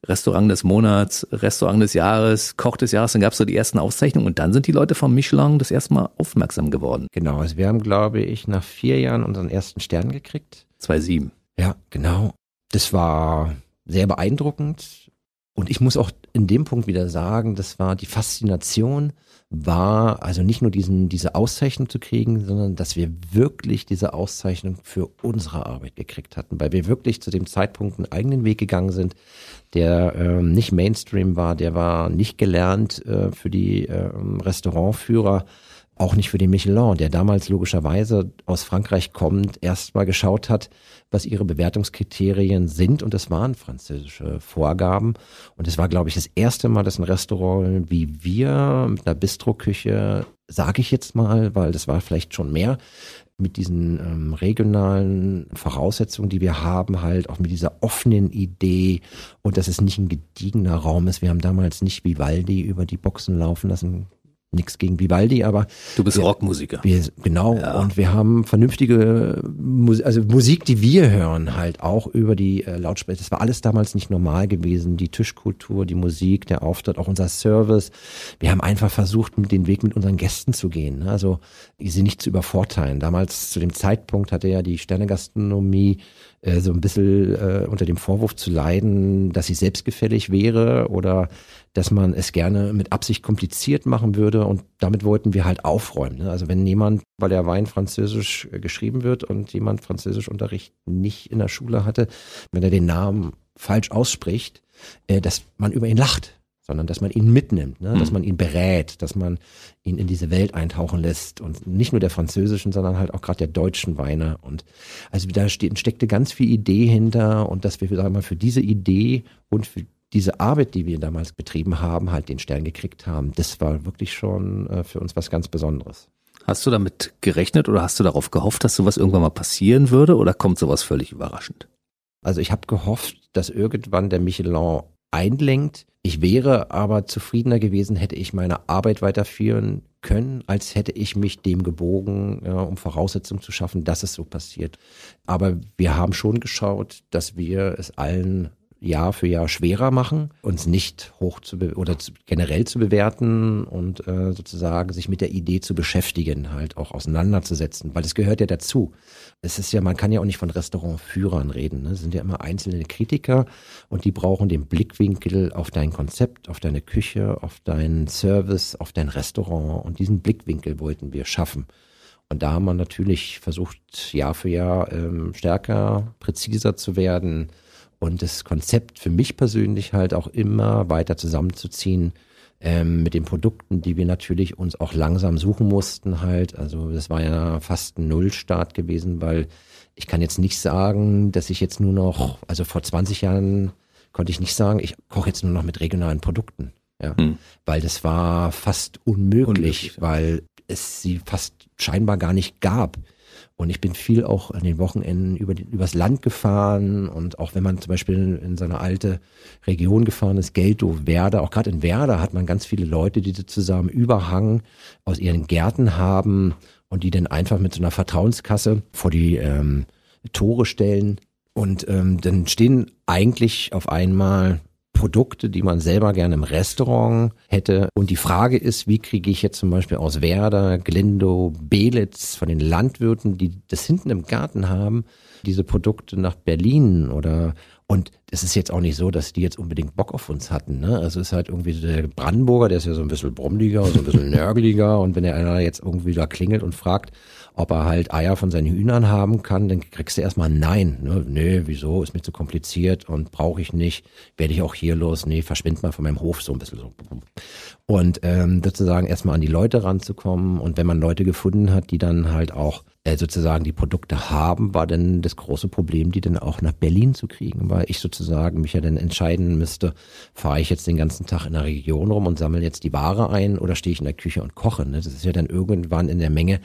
Restaurant des Monats, Restaurant des Jahres, Koch des Jahres. Dann gab's so die ersten Auszeichnungen. Und dann sind die Leute vom Michelin das erste Mal aufmerksam geworden. Genau. Also wir haben, glaube ich, nach vier Jahren unseren ersten Stern gekriegt. 2007. Ja, genau. Das war sehr beeindruckend. Und ich muss auch in dem Punkt wieder sagen, das war die Faszination, war also nicht nur diesen, diese Auszeichnung zu kriegen, sondern dass wir wirklich diese Auszeichnung für unsere Arbeit gekriegt hatten, weil wir wirklich zu dem Zeitpunkt einen eigenen Weg gegangen sind, der ähm, nicht Mainstream war, der war nicht gelernt äh, für die ähm, Restaurantführer, auch nicht für den Michelin, der damals logischerweise aus Frankreich kommt, erst mal geschaut hat, was ihre Bewertungskriterien sind. Und das waren französische Vorgaben. Und es war, glaube ich, das erste Mal, dass ein Restaurant wie wir mit einer Bistroküche, sage ich jetzt mal, weil das war vielleicht schon mehr, mit diesen ähm, regionalen Voraussetzungen, die wir haben, halt auch mit dieser offenen Idee und dass es nicht ein gediegener Raum ist. Wir haben damals nicht Vivaldi über die Boxen laufen lassen, nichts gegen Vivaldi, aber du bist wir, Rockmusiker. Wir, genau ja. und wir haben vernünftige Musik, also Musik, die wir hören, halt auch über die äh, Lautsprecher. Das war alles damals nicht normal gewesen. Die Tischkultur, die Musik, der Auftritt, auch unser Service. Wir haben einfach versucht, mit den Weg mit unseren Gästen zu gehen. Ne? Also sie nicht zu übervorteilen. Damals zu dem Zeitpunkt hatte ja die Sternegastronomie äh, so ein bisschen äh, unter dem Vorwurf zu leiden, dass sie selbstgefällig wäre oder dass man es gerne mit Absicht kompliziert machen würde und damit wollten wir halt aufräumen. Ne? Also wenn jemand, weil der Wein französisch äh, geschrieben wird und jemand Französischunterricht nicht in der Schule hatte, wenn er den Namen falsch ausspricht, äh, dass man über ihn lacht sondern dass man ihn mitnimmt, ne? dass mhm. man ihn berät, dass man ihn in diese Welt eintauchen lässt und nicht nur der französischen, sondern halt auch gerade der deutschen Weine und also da steht, steckte ganz viel Idee hinter und dass wir sagen wir mal für diese Idee und für diese Arbeit, die wir damals betrieben haben, halt den Stern gekriegt haben, das war wirklich schon äh, für uns was ganz Besonderes. Hast du damit gerechnet oder hast du darauf gehofft, dass sowas irgendwann mal passieren würde oder kommt sowas völlig überraschend? Also ich habe gehofft, dass irgendwann der Michelin einlenkt. Ich wäre aber zufriedener gewesen, hätte ich meine Arbeit weiterführen können, als hätte ich mich dem gebogen, ja, um Voraussetzungen zu schaffen, dass es so passiert. Aber wir haben schon geschaut, dass wir es allen Jahr für Jahr schwerer machen, uns nicht hoch zu oder zu, generell zu bewerten und äh, sozusagen sich mit der Idee zu beschäftigen, halt auch auseinanderzusetzen, weil es gehört ja dazu. Es ist ja, man kann ja auch nicht von Restaurantführern reden. Ne? Sind ja immer einzelne Kritiker und die brauchen den Blickwinkel auf dein Konzept, auf deine Küche, auf deinen Service, auf dein Restaurant und diesen Blickwinkel wollten wir schaffen. Und da haben wir natürlich versucht, Jahr für Jahr ähm, stärker, präziser zu werden, und das Konzept für mich persönlich halt auch immer weiter zusammenzuziehen ähm, mit den Produkten, die wir natürlich uns auch langsam suchen mussten halt. Also das war ja fast ein Nullstart gewesen, weil ich kann jetzt nicht sagen, dass ich jetzt nur noch, also vor 20 Jahren konnte ich nicht sagen, ich koche jetzt nur noch mit regionalen Produkten. Ja, hm. weil das war fast unmöglich, unmöglich weil es sie fast scheinbar gar nicht gab. Und ich bin viel auch an den Wochenenden über die, übers Land gefahren und auch wenn man zum Beispiel in seine alte Region gefahren ist, Geltow, Werder, auch gerade in Werder hat man ganz viele Leute, die zusammen Überhang aus ihren Gärten haben und die dann einfach mit so einer Vertrauenskasse vor die ähm, Tore stellen. Und ähm, dann stehen eigentlich auf einmal Produkte, die man selber gerne im Restaurant hätte. Und die Frage ist, wie kriege ich jetzt zum Beispiel aus Werder, Glindo, Belitz von den Landwirten, die das hinten im Garten haben, diese Produkte nach Berlin oder und es ist jetzt auch nicht so, dass die jetzt unbedingt Bock auf uns hatten. Ne? Also es ist halt irgendwie der Brandenburger, der ist ja so ein bisschen brummliger, so ein bisschen nörgeliger. Und wenn der einer jetzt irgendwie da klingelt und fragt, ob er halt Eier von seinen Hühnern haben kann, dann kriegst du erstmal Nein. Ne? Nee, wieso? Ist mir zu kompliziert und brauche ich nicht. Werde ich auch hier los? Nee, verschwind mal von meinem Hof so ein bisschen so. Und ähm, sozusagen erstmal an die Leute ranzukommen. Und wenn man Leute gefunden hat, die dann halt auch äh, sozusagen die Produkte haben, war dann das große Problem, die dann auch nach Berlin zu kriegen, weil ich sozusagen mich ja dann entscheiden müsste, fahre ich jetzt den ganzen Tag in der Region rum und sammle jetzt die Ware ein oder stehe ich in der Küche und koche. Ne? Das ist ja dann irgendwann in der Menge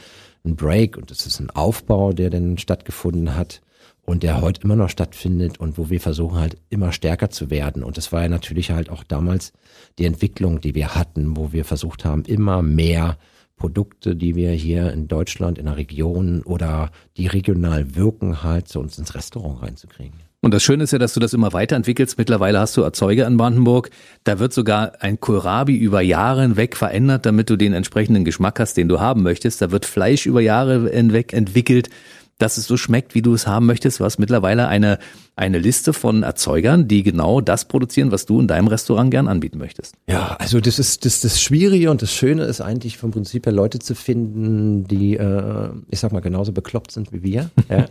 ein Break und das ist ein Aufbau, der dann stattgefunden hat und der heute immer noch stattfindet und wo wir versuchen halt immer stärker zu werden. Und das war ja natürlich halt auch damals die Entwicklung, die wir hatten, wo wir versucht haben, immer mehr Produkte, die wir hier in Deutschland, in der Region oder die regional wirken, halt zu uns ins Restaurant reinzukriegen. Und das Schöne ist ja, dass du das immer weiterentwickelst. Mittlerweile hast du Erzeuger in Brandenburg. Da wird sogar ein Kohlrabi über Jahre hinweg verändert, damit du den entsprechenden Geschmack hast, den du haben möchtest. Da wird Fleisch über Jahre hinweg entwickelt dass es so schmeckt, wie du es haben möchtest. Du hast mittlerweile eine, eine Liste von Erzeugern, die genau das produzieren, was du in deinem Restaurant gern anbieten möchtest. Ja, also das ist das, das Schwierige und das Schöne ist eigentlich vom Prinzip her Leute zu finden, die, äh, ich sag mal, genauso bekloppt sind wie wir, ja,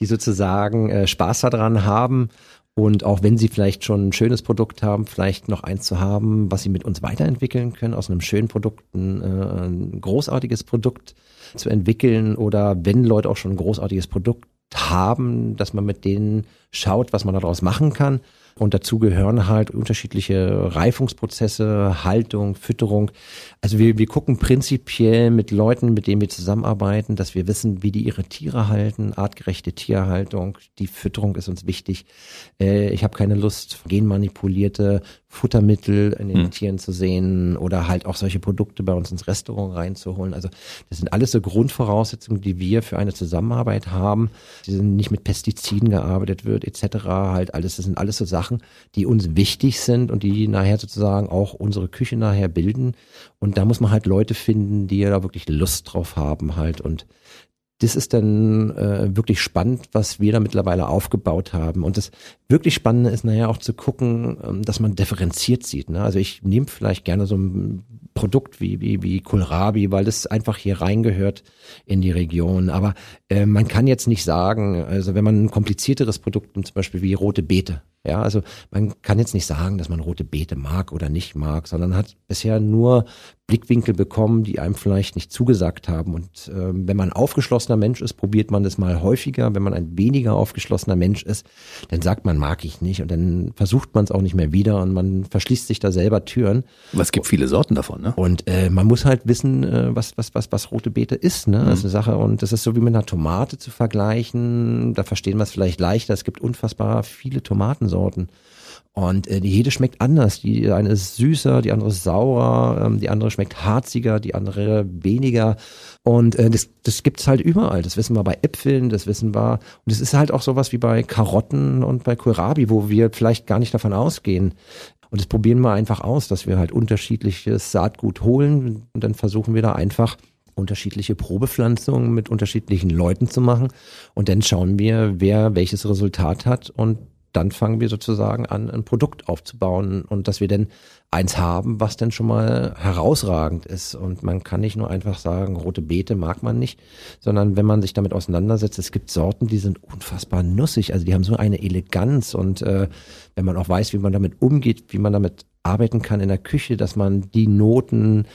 die sozusagen äh, Spaß daran haben und auch wenn sie vielleicht schon ein schönes Produkt haben, vielleicht noch eins zu haben, was sie mit uns weiterentwickeln können, aus einem schönen Produkt ein, äh, ein großartiges Produkt zu entwickeln oder wenn Leute auch schon ein großartiges Produkt haben, dass man mit denen schaut, was man daraus machen kann. Und dazu gehören halt unterschiedliche Reifungsprozesse, Haltung, Fütterung. Also wir, wir gucken prinzipiell mit Leuten, mit denen wir zusammenarbeiten, dass wir wissen, wie die ihre Tiere halten, artgerechte Tierhaltung. Die Fütterung ist uns wichtig. Äh, ich habe keine Lust, genmanipulierte Futtermittel in den hm. Tieren zu sehen oder halt auch solche Produkte bei uns ins Restaurant reinzuholen. Also das sind alles so Grundvoraussetzungen, die wir für eine Zusammenarbeit haben. Die sind nicht mit Pestiziden gearbeitet wird etc. Halt alles, das sind alles so Sachen, die uns wichtig sind und die nachher sozusagen auch unsere Küche nachher bilden. Und da muss man halt Leute finden, die da wirklich Lust drauf haben halt und das ist dann äh, wirklich spannend, was wir da mittlerweile aufgebaut haben. Und das wirklich Spannende ist naja auch zu gucken, ähm, dass man differenziert sieht. Ne? Also ich nehme vielleicht gerne so ein Produkt wie, wie, wie Kohlrabi, weil das einfach hier reingehört in die Region. Aber äh, man kann jetzt nicht sagen, also wenn man ein komplizierteres Produkt, zum Beispiel wie rote Beete, ja, also man kann jetzt nicht sagen, dass man rote Beete mag oder nicht mag, sondern hat bisher nur Blickwinkel bekommen, die einem vielleicht nicht zugesagt haben. Und äh, wenn man aufgeschlossener Mensch ist, probiert man das mal häufiger. Wenn man ein weniger aufgeschlossener Mensch ist, dann sagt man, mag ich nicht. Und dann versucht man es auch nicht mehr wieder und man verschließt sich da selber Türen. Aber es gibt viele Sorten davon, ne? Und äh, man muss halt wissen, äh, was, was, was, was rote Beete ist, ne? Mhm. Das ist eine Sache. Und das ist so wie mit einer Tomate zu vergleichen. Da verstehen wir es vielleicht leichter. Es gibt unfassbar viele Tomatensorten. Sorten. Und äh, jede schmeckt anders. Die eine ist süßer, die andere ist saurer, ähm, die andere schmeckt harziger, die andere weniger. Und äh, das, das gibt's halt überall. Das wissen wir bei Äpfeln, das wissen wir. Und es ist halt auch sowas wie bei Karotten und bei Kohlrabi, wo wir vielleicht gar nicht davon ausgehen. Und das probieren wir einfach aus, dass wir halt unterschiedliches Saatgut holen. Und dann versuchen wir da einfach unterschiedliche Probepflanzungen mit unterschiedlichen Leuten zu machen. Und dann schauen wir, wer welches Resultat hat. Und dann fangen wir sozusagen an, ein Produkt aufzubauen. Und dass wir denn eins haben, was denn schon mal herausragend ist. Und man kann nicht nur einfach sagen, rote Beete mag man nicht, sondern wenn man sich damit auseinandersetzt, es gibt Sorten, die sind unfassbar nussig, also die haben so eine Eleganz und äh, wenn man auch weiß, wie man damit umgeht, wie man damit arbeiten kann in der Küche, dass man die Noten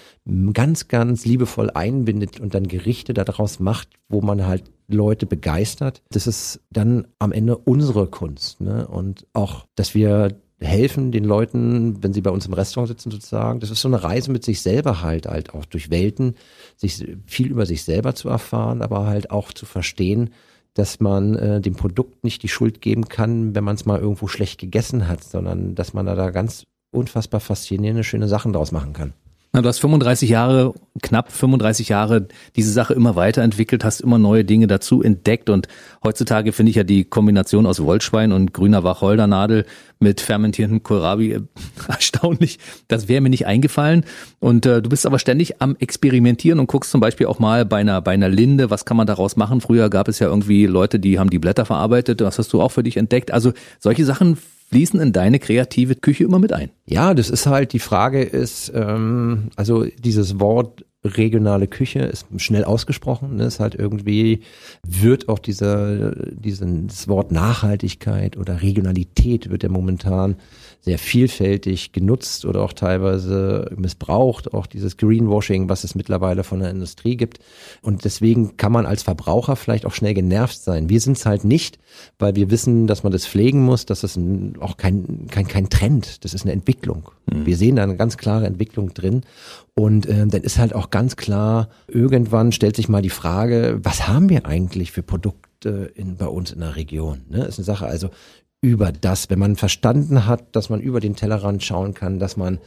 ganz, ganz liebevoll einbindet und dann Gerichte daraus macht, wo man halt Leute begeistert. Das ist dann am Ende unsere Kunst. Ne? Und auch, dass wir helfen den Leuten, wenn sie bei uns im Restaurant sitzen sozusagen. Das ist so eine Reise mit sich selber halt, halt auch durch Welten, sich viel über sich selber zu erfahren, aber halt auch zu verstehen, dass man äh, dem Produkt nicht die Schuld geben kann, wenn man es mal irgendwo schlecht gegessen hat, sondern dass man da, da ganz unfassbar faszinierende, schöne Sachen draus machen kann. Na, du hast 35 Jahre, knapp 35 Jahre diese Sache immer weiterentwickelt, hast immer neue Dinge dazu entdeckt und heutzutage finde ich ja die Kombination aus Wollschwein und grüner Wacholdernadel mit fermentierten Kohlrabi äh, erstaunlich. Das wäre mir nicht eingefallen. Und äh, du bist aber ständig am Experimentieren und guckst zum Beispiel auch mal bei einer, bei einer Linde, was kann man daraus machen? Früher gab es ja irgendwie Leute, die haben die Blätter verarbeitet. Das hast du auch für dich entdeckt. Also solche Sachen fließen in deine kreative Küche immer mit ein. Ja, das ist halt, die Frage ist, ähm, also dieses Wort regionale Küche ist schnell ausgesprochen, ne? ist halt irgendwie, wird auch dieser, dieses Wort Nachhaltigkeit oder Regionalität wird ja momentan sehr vielfältig genutzt oder auch teilweise missbraucht, auch dieses Greenwashing, was es mittlerweile von der Industrie gibt. Und deswegen kann man als Verbraucher vielleicht auch schnell genervt sein. Wir sind es halt nicht, weil wir wissen, dass man das pflegen muss, dass das ein, auch kein, kein, kein Trend, das ist eine Entwicklung. Mhm. Wir sehen da eine ganz klare Entwicklung drin. Und ähm, dann ist halt auch ganz klar, irgendwann stellt sich mal die Frage, was haben wir eigentlich für Produkte in, bei uns in der Region? Ne? Ist eine Sache, also über das, wenn man verstanden hat, dass man über den Tellerrand schauen kann, dass man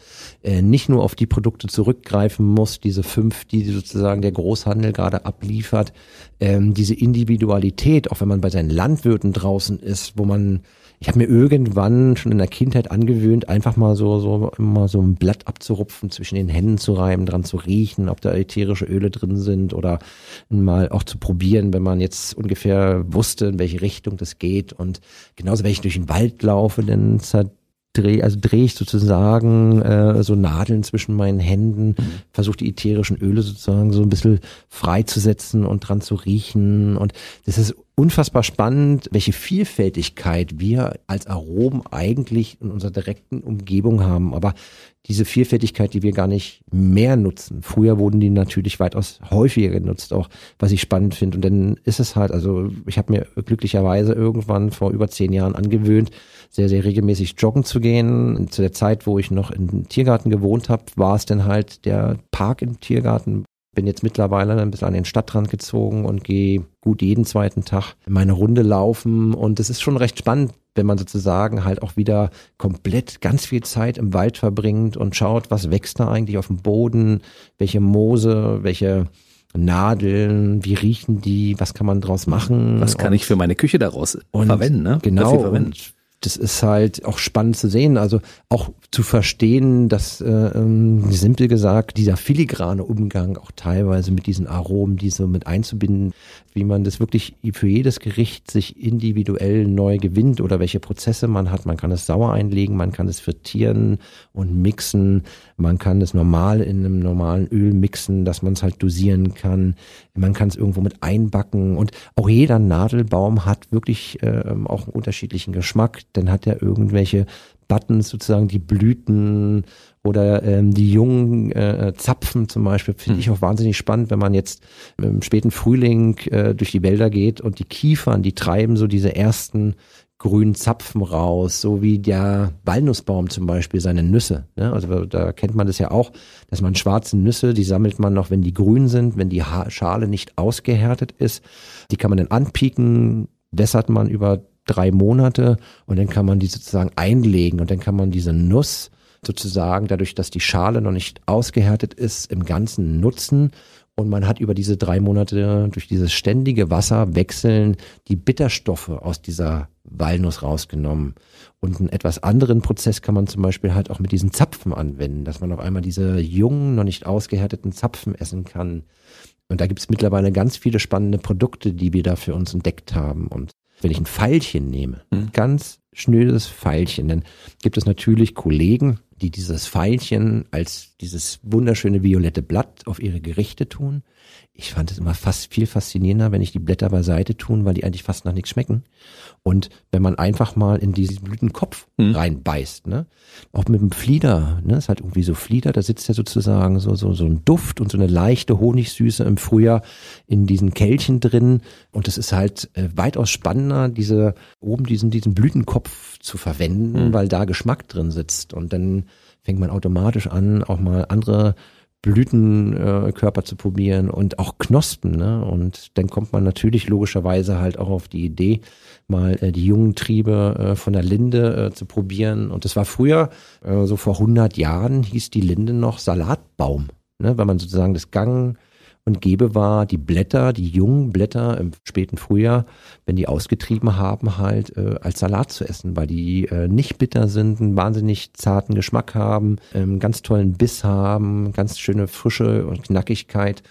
äh, nicht nur auf die Produkte zurückgreifen muss, diese fünf, die sozusagen der Großhandel gerade abliefert, ähm, diese Individualität, auch wenn man bei seinen Landwirten draußen ist, wo man ich habe mir irgendwann schon in der Kindheit angewöhnt, einfach mal so, so immer so ein Blatt abzurupfen, zwischen den Händen zu reiben, dran zu riechen, ob da ätherische Öle drin sind oder mal auch zu probieren, wenn man jetzt ungefähr wusste, in welche Richtung das geht. Und genauso, wenn ich durch den Wald laufe, dann drehe, also drehe ich sozusagen äh, so Nadeln zwischen meinen Händen, mhm. versuche die ätherischen Öle sozusagen so ein bisschen freizusetzen und dran zu riechen. Und das ist unfassbar spannend, welche Vielfältigkeit wir als Aromen eigentlich in unserer direkten Umgebung haben. Aber diese Vielfältigkeit, die wir gar nicht mehr nutzen. Früher wurden die natürlich weitaus häufiger genutzt, auch was ich spannend finde. Und dann ist es halt, also ich habe mir glücklicherweise irgendwann vor über zehn Jahren angewöhnt, sehr, sehr regelmäßig joggen zu gehen. Zu der Zeit, wo ich noch im Tiergarten gewohnt habe, war es dann halt der Park im Tiergarten. Bin jetzt mittlerweile ein bisschen an den Stadtrand gezogen und gehe gut jeden zweiten Tag meine Runde laufen. Und es ist schon recht spannend, wenn man sozusagen halt auch wieder komplett ganz viel Zeit im Wald verbringt und schaut, was wächst da eigentlich auf dem Boden, welche Moose, welche Nadeln, wie riechen die, was kann man draus machen? Was kann ich für meine Küche daraus verwenden, ne? Genau. Und das ist halt auch spannend zu sehen, also auch zu verstehen, dass äh, ähm, simpel gesagt dieser filigrane Umgang auch teilweise mit diesen Aromen, die so mit einzubinden, wie man das wirklich für jedes Gericht sich individuell neu gewinnt oder welche Prozesse man hat. Man kann es sauer einlegen, man kann es frittieren und mixen, man kann es normal in einem normalen Öl mixen, dass man es halt dosieren kann. Man kann es irgendwo mit einbacken und auch jeder Nadelbaum hat wirklich äh, auch einen unterschiedlichen Geschmack. Dann hat er irgendwelche Buttons sozusagen, die Blüten oder ähm, die jungen äh, Zapfen zum Beispiel finde ich hm. auch wahnsinnig spannend, wenn man jetzt im späten Frühling äh, durch die Wälder geht und die Kiefern, die treiben so diese ersten grünen Zapfen raus, so wie der Walnussbaum zum Beispiel seine Nüsse. Ne? Also da kennt man das ja auch, dass man schwarze Nüsse, die sammelt man noch, wenn die grün sind, wenn die ha Schale nicht ausgehärtet ist. Die kann man dann anpieken, wässert man über drei Monate und dann kann man die sozusagen einlegen und dann kann man diese Nuss sozusagen, dadurch, dass die Schale noch nicht ausgehärtet ist, im Ganzen nutzen. Und man hat über diese drei Monate durch dieses ständige Wasserwechseln die Bitterstoffe aus dieser Walnuss rausgenommen. Und einen etwas anderen Prozess kann man zum Beispiel halt auch mit diesen Zapfen anwenden, dass man auf einmal diese jungen, noch nicht ausgehärteten Zapfen essen kann. Und da gibt es mittlerweile ganz viele spannende Produkte, die wir da für uns entdeckt haben. Und wenn ich ein Pfeilchen nehme, mhm. ganz schnödes Pfeilchen, dann gibt es natürlich Kollegen, die dieses Pfeilchen als dieses wunderschöne violette Blatt auf ihre Gerichte tun. Ich fand es immer fast viel faszinierender, wenn ich die Blätter beiseite tun, weil die eigentlich fast nach nichts schmecken. Und wenn man einfach mal in diesen Blütenkopf hm. reinbeißt, ne? Auch mit dem Flieder, ne? Ist halt irgendwie so Flieder, da sitzt ja sozusagen so, so, so ein Duft und so eine leichte Honigsüße im Frühjahr in diesen Kelchen drin. Und es ist halt äh, weitaus spannender, diese, oben diesen, diesen Blütenkopf zu verwenden, hm. weil da Geschmack drin sitzt. Und dann fängt man automatisch an, auch mal andere Blütenkörper zu probieren und auch Knospen. Ne? Und dann kommt man natürlich logischerweise halt auch auf die Idee, mal äh, die jungen Triebe äh, von der Linde äh, zu probieren. Und das war früher, äh, so vor 100 Jahren, hieß die Linde noch Salatbaum. Ne? Weil man sozusagen das Gang und gebe war, die Blätter, die jungen Blätter im späten Frühjahr, wenn die ausgetrieben haben, halt äh, als Salat zu essen, weil die äh, nicht bitter sind, einen wahnsinnig zarten Geschmack haben, ähm, ganz tollen Biss haben, ganz schöne Frische und Knackigkeit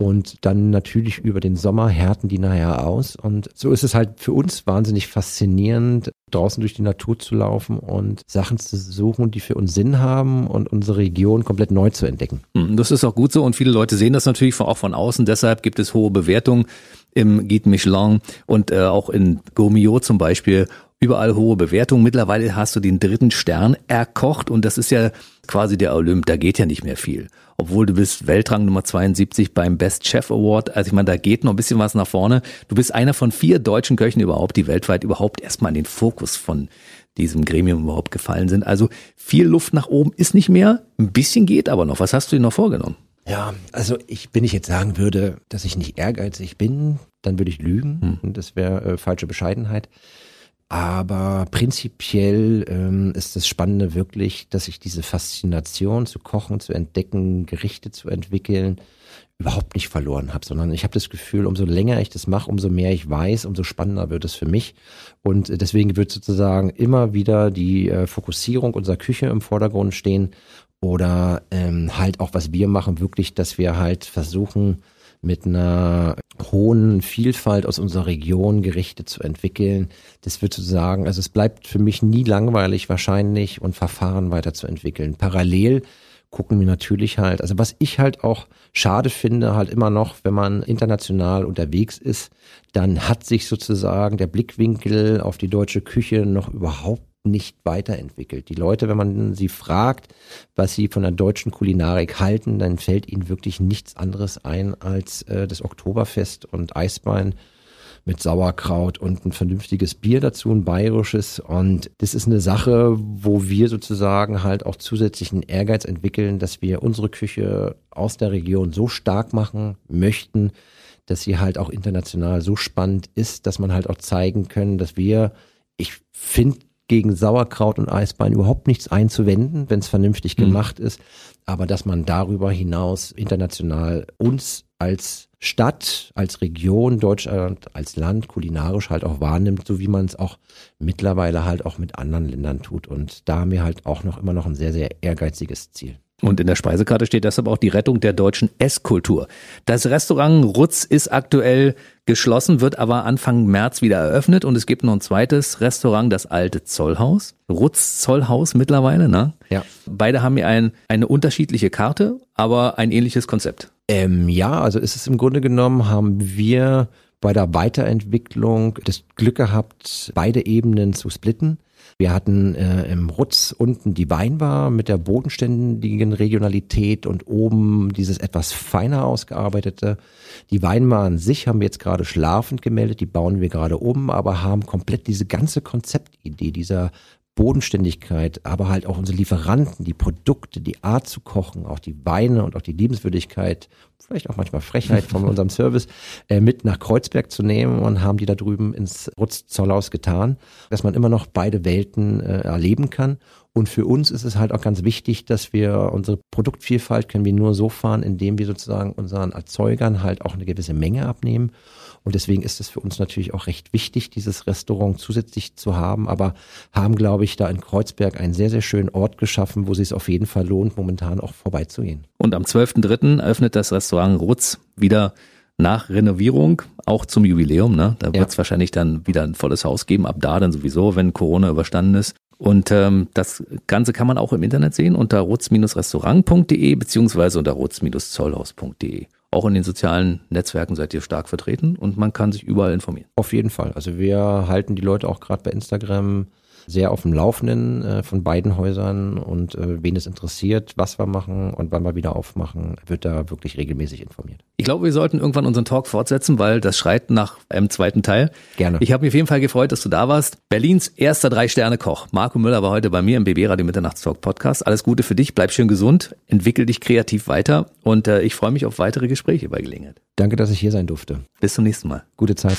und dann natürlich über den Sommer härten die nachher aus. Und so ist es halt für uns wahnsinnig faszinierend, draußen durch die Natur zu laufen und Sachen zu suchen, die für uns Sinn haben und unsere Region komplett neu zu entdecken. Hm, das ist auch gut so und viele Leute sehen das natürlich auch von außen. Deshalb gibt es hohe Bewertungen im Guide Michelin und äh, auch in Gourmillot zum Beispiel überall hohe Bewertungen. Mittlerweile hast du den dritten Stern erkocht und das ist ja quasi der Olymp, da geht ja nicht mehr viel obwohl du bist Weltrang Nummer 72 beim Best Chef Award. Also ich meine, da geht noch ein bisschen was nach vorne. Du bist einer von vier deutschen Köchen überhaupt, die weltweit überhaupt erstmal in den Fokus von diesem Gremium überhaupt gefallen sind. Also viel Luft nach oben ist nicht mehr. Ein bisschen geht aber noch. Was hast du dir noch vorgenommen? Ja, also ich, wenn ich jetzt sagen würde, dass ich nicht ehrgeizig bin, dann würde ich lügen. Hm. Das wäre äh, falsche Bescheidenheit. Aber prinzipiell ähm, ist das Spannende wirklich, dass ich diese Faszination zu kochen, zu entdecken, Gerichte zu entwickeln, überhaupt nicht verloren habe, sondern ich habe das Gefühl, umso länger ich das mache, umso mehr ich weiß, umso spannender wird es für mich. Und deswegen wird sozusagen immer wieder die äh, Fokussierung unserer Küche im Vordergrund stehen oder ähm, halt auch, was wir machen, wirklich, dass wir halt versuchen, mit einer hohen Vielfalt aus unserer Region Gerichte zu entwickeln. Das wird sozusagen, also es bleibt für mich nie langweilig wahrscheinlich und Verfahren weiterzuentwickeln. Parallel gucken wir natürlich halt, also was ich halt auch schade finde, halt immer noch, wenn man international unterwegs ist, dann hat sich sozusagen der Blickwinkel auf die deutsche Küche noch überhaupt nicht weiterentwickelt. Die Leute, wenn man sie fragt, was sie von der deutschen Kulinarik halten, dann fällt ihnen wirklich nichts anderes ein als äh, das Oktoberfest und Eisbein mit Sauerkraut und ein vernünftiges Bier dazu, ein bayerisches. Und das ist eine Sache, wo wir sozusagen halt auch zusätzlichen Ehrgeiz entwickeln, dass wir unsere Küche aus der Region so stark machen möchten, dass sie halt auch international so spannend ist, dass man halt auch zeigen können, dass wir, ich finde, gegen Sauerkraut und Eisbein überhaupt nichts einzuwenden, wenn es vernünftig mhm. gemacht ist. Aber dass man darüber hinaus international uns als Stadt, als Region, Deutschland, als Land kulinarisch halt auch wahrnimmt, so wie man es auch mittlerweile halt auch mit anderen Ländern tut. Und da haben wir halt auch noch immer noch ein sehr, sehr ehrgeiziges Ziel. Und in der Speisekarte steht deshalb auch die Rettung der deutschen Esskultur. Das Restaurant Rutz ist aktuell geschlossen, wird aber Anfang März wieder eröffnet und es gibt noch ein zweites Restaurant, das alte Zollhaus. Rutz Zollhaus mittlerweile, ne? Ja. Beide haben hier ein, eine unterschiedliche Karte, aber ein ähnliches Konzept. Ähm, ja, also ist es im Grunde genommen, haben wir bei der Weiterentwicklung das Glück gehabt, beide Ebenen zu splitten. Wir hatten äh, im Rutz unten die Weinbar mit der bodenständigen Regionalität und oben dieses etwas feiner ausgearbeitete. Die Weinbar an sich haben wir jetzt gerade schlafend gemeldet, die bauen wir gerade um, aber haben komplett diese ganze Konzeptidee dieser Bodenständigkeit, aber halt auch unsere Lieferanten, die Produkte, die Art zu kochen, auch die Weine und auch die Liebenswürdigkeit, vielleicht auch manchmal Frechheit von unserem Service, äh, mit nach Kreuzberg zu nehmen und haben die da drüben ins Rutz-Zollhaus getan, dass man immer noch beide Welten äh, erleben kann. Und für uns ist es halt auch ganz wichtig, dass wir unsere Produktvielfalt können wir nur so fahren, indem wir sozusagen unseren Erzeugern halt auch eine gewisse Menge abnehmen und deswegen ist es für uns natürlich auch recht wichtig, dieses Restaurant zusätzlich zu haben, aber haben, glaube ich, da in Kreuzberg einen sehr, sehr schönen Ort geschaffen, wo es sich auf jeden Fall lohnt, momentan auch vorbeizugehen. Und am 12.3. öffnet das Restaurant Rutz wieder nach Renovierung, auch zum Jubiläum. Ne? Da wird es ja. wahrscheinlich dann wieder ein volles Haus geben, ab da dann sowieso, wenn Corona überstanden ist. Und ähm, das Ganze kann man auch im Internet sehen unter rutz-restaurant.de beziehungsweise unter rutz-zollhaus.de. Auch in den sozialen Netzwerken seid ihr stark vertreten und man kann sich überall informieren. Auf jeden Fall. Also wir halten die Leute auch gerade bei Instagram sehr auf dem Laufenden äh, von beiden Häusern und äh, wen es interessiert, was wir machen und wann wir wieder aufmachen, wird da wirklich regelmäßig informiert. Ich glaube, wir sollten irgendwann unseren Talk fortsetzen, weil das schreit nach einem zweiten Teil. Gerne. Ich habe mich auf jeden Fall gefreut, dass du da warst. Berlins erster Drei-Sterne-Koch. Marco Müller war heute bei mir im BB Radio Mitternachtstalk Podcast. Alles Gute für dich, bleib schön gesund, entwickel dich kreativ weiter und äh, ich freue mich auf weitere Gespräche bei Gelegenheit. Danke, dass ich hier sein durfte. Bis zum nächsten Mal. Gute Zeit.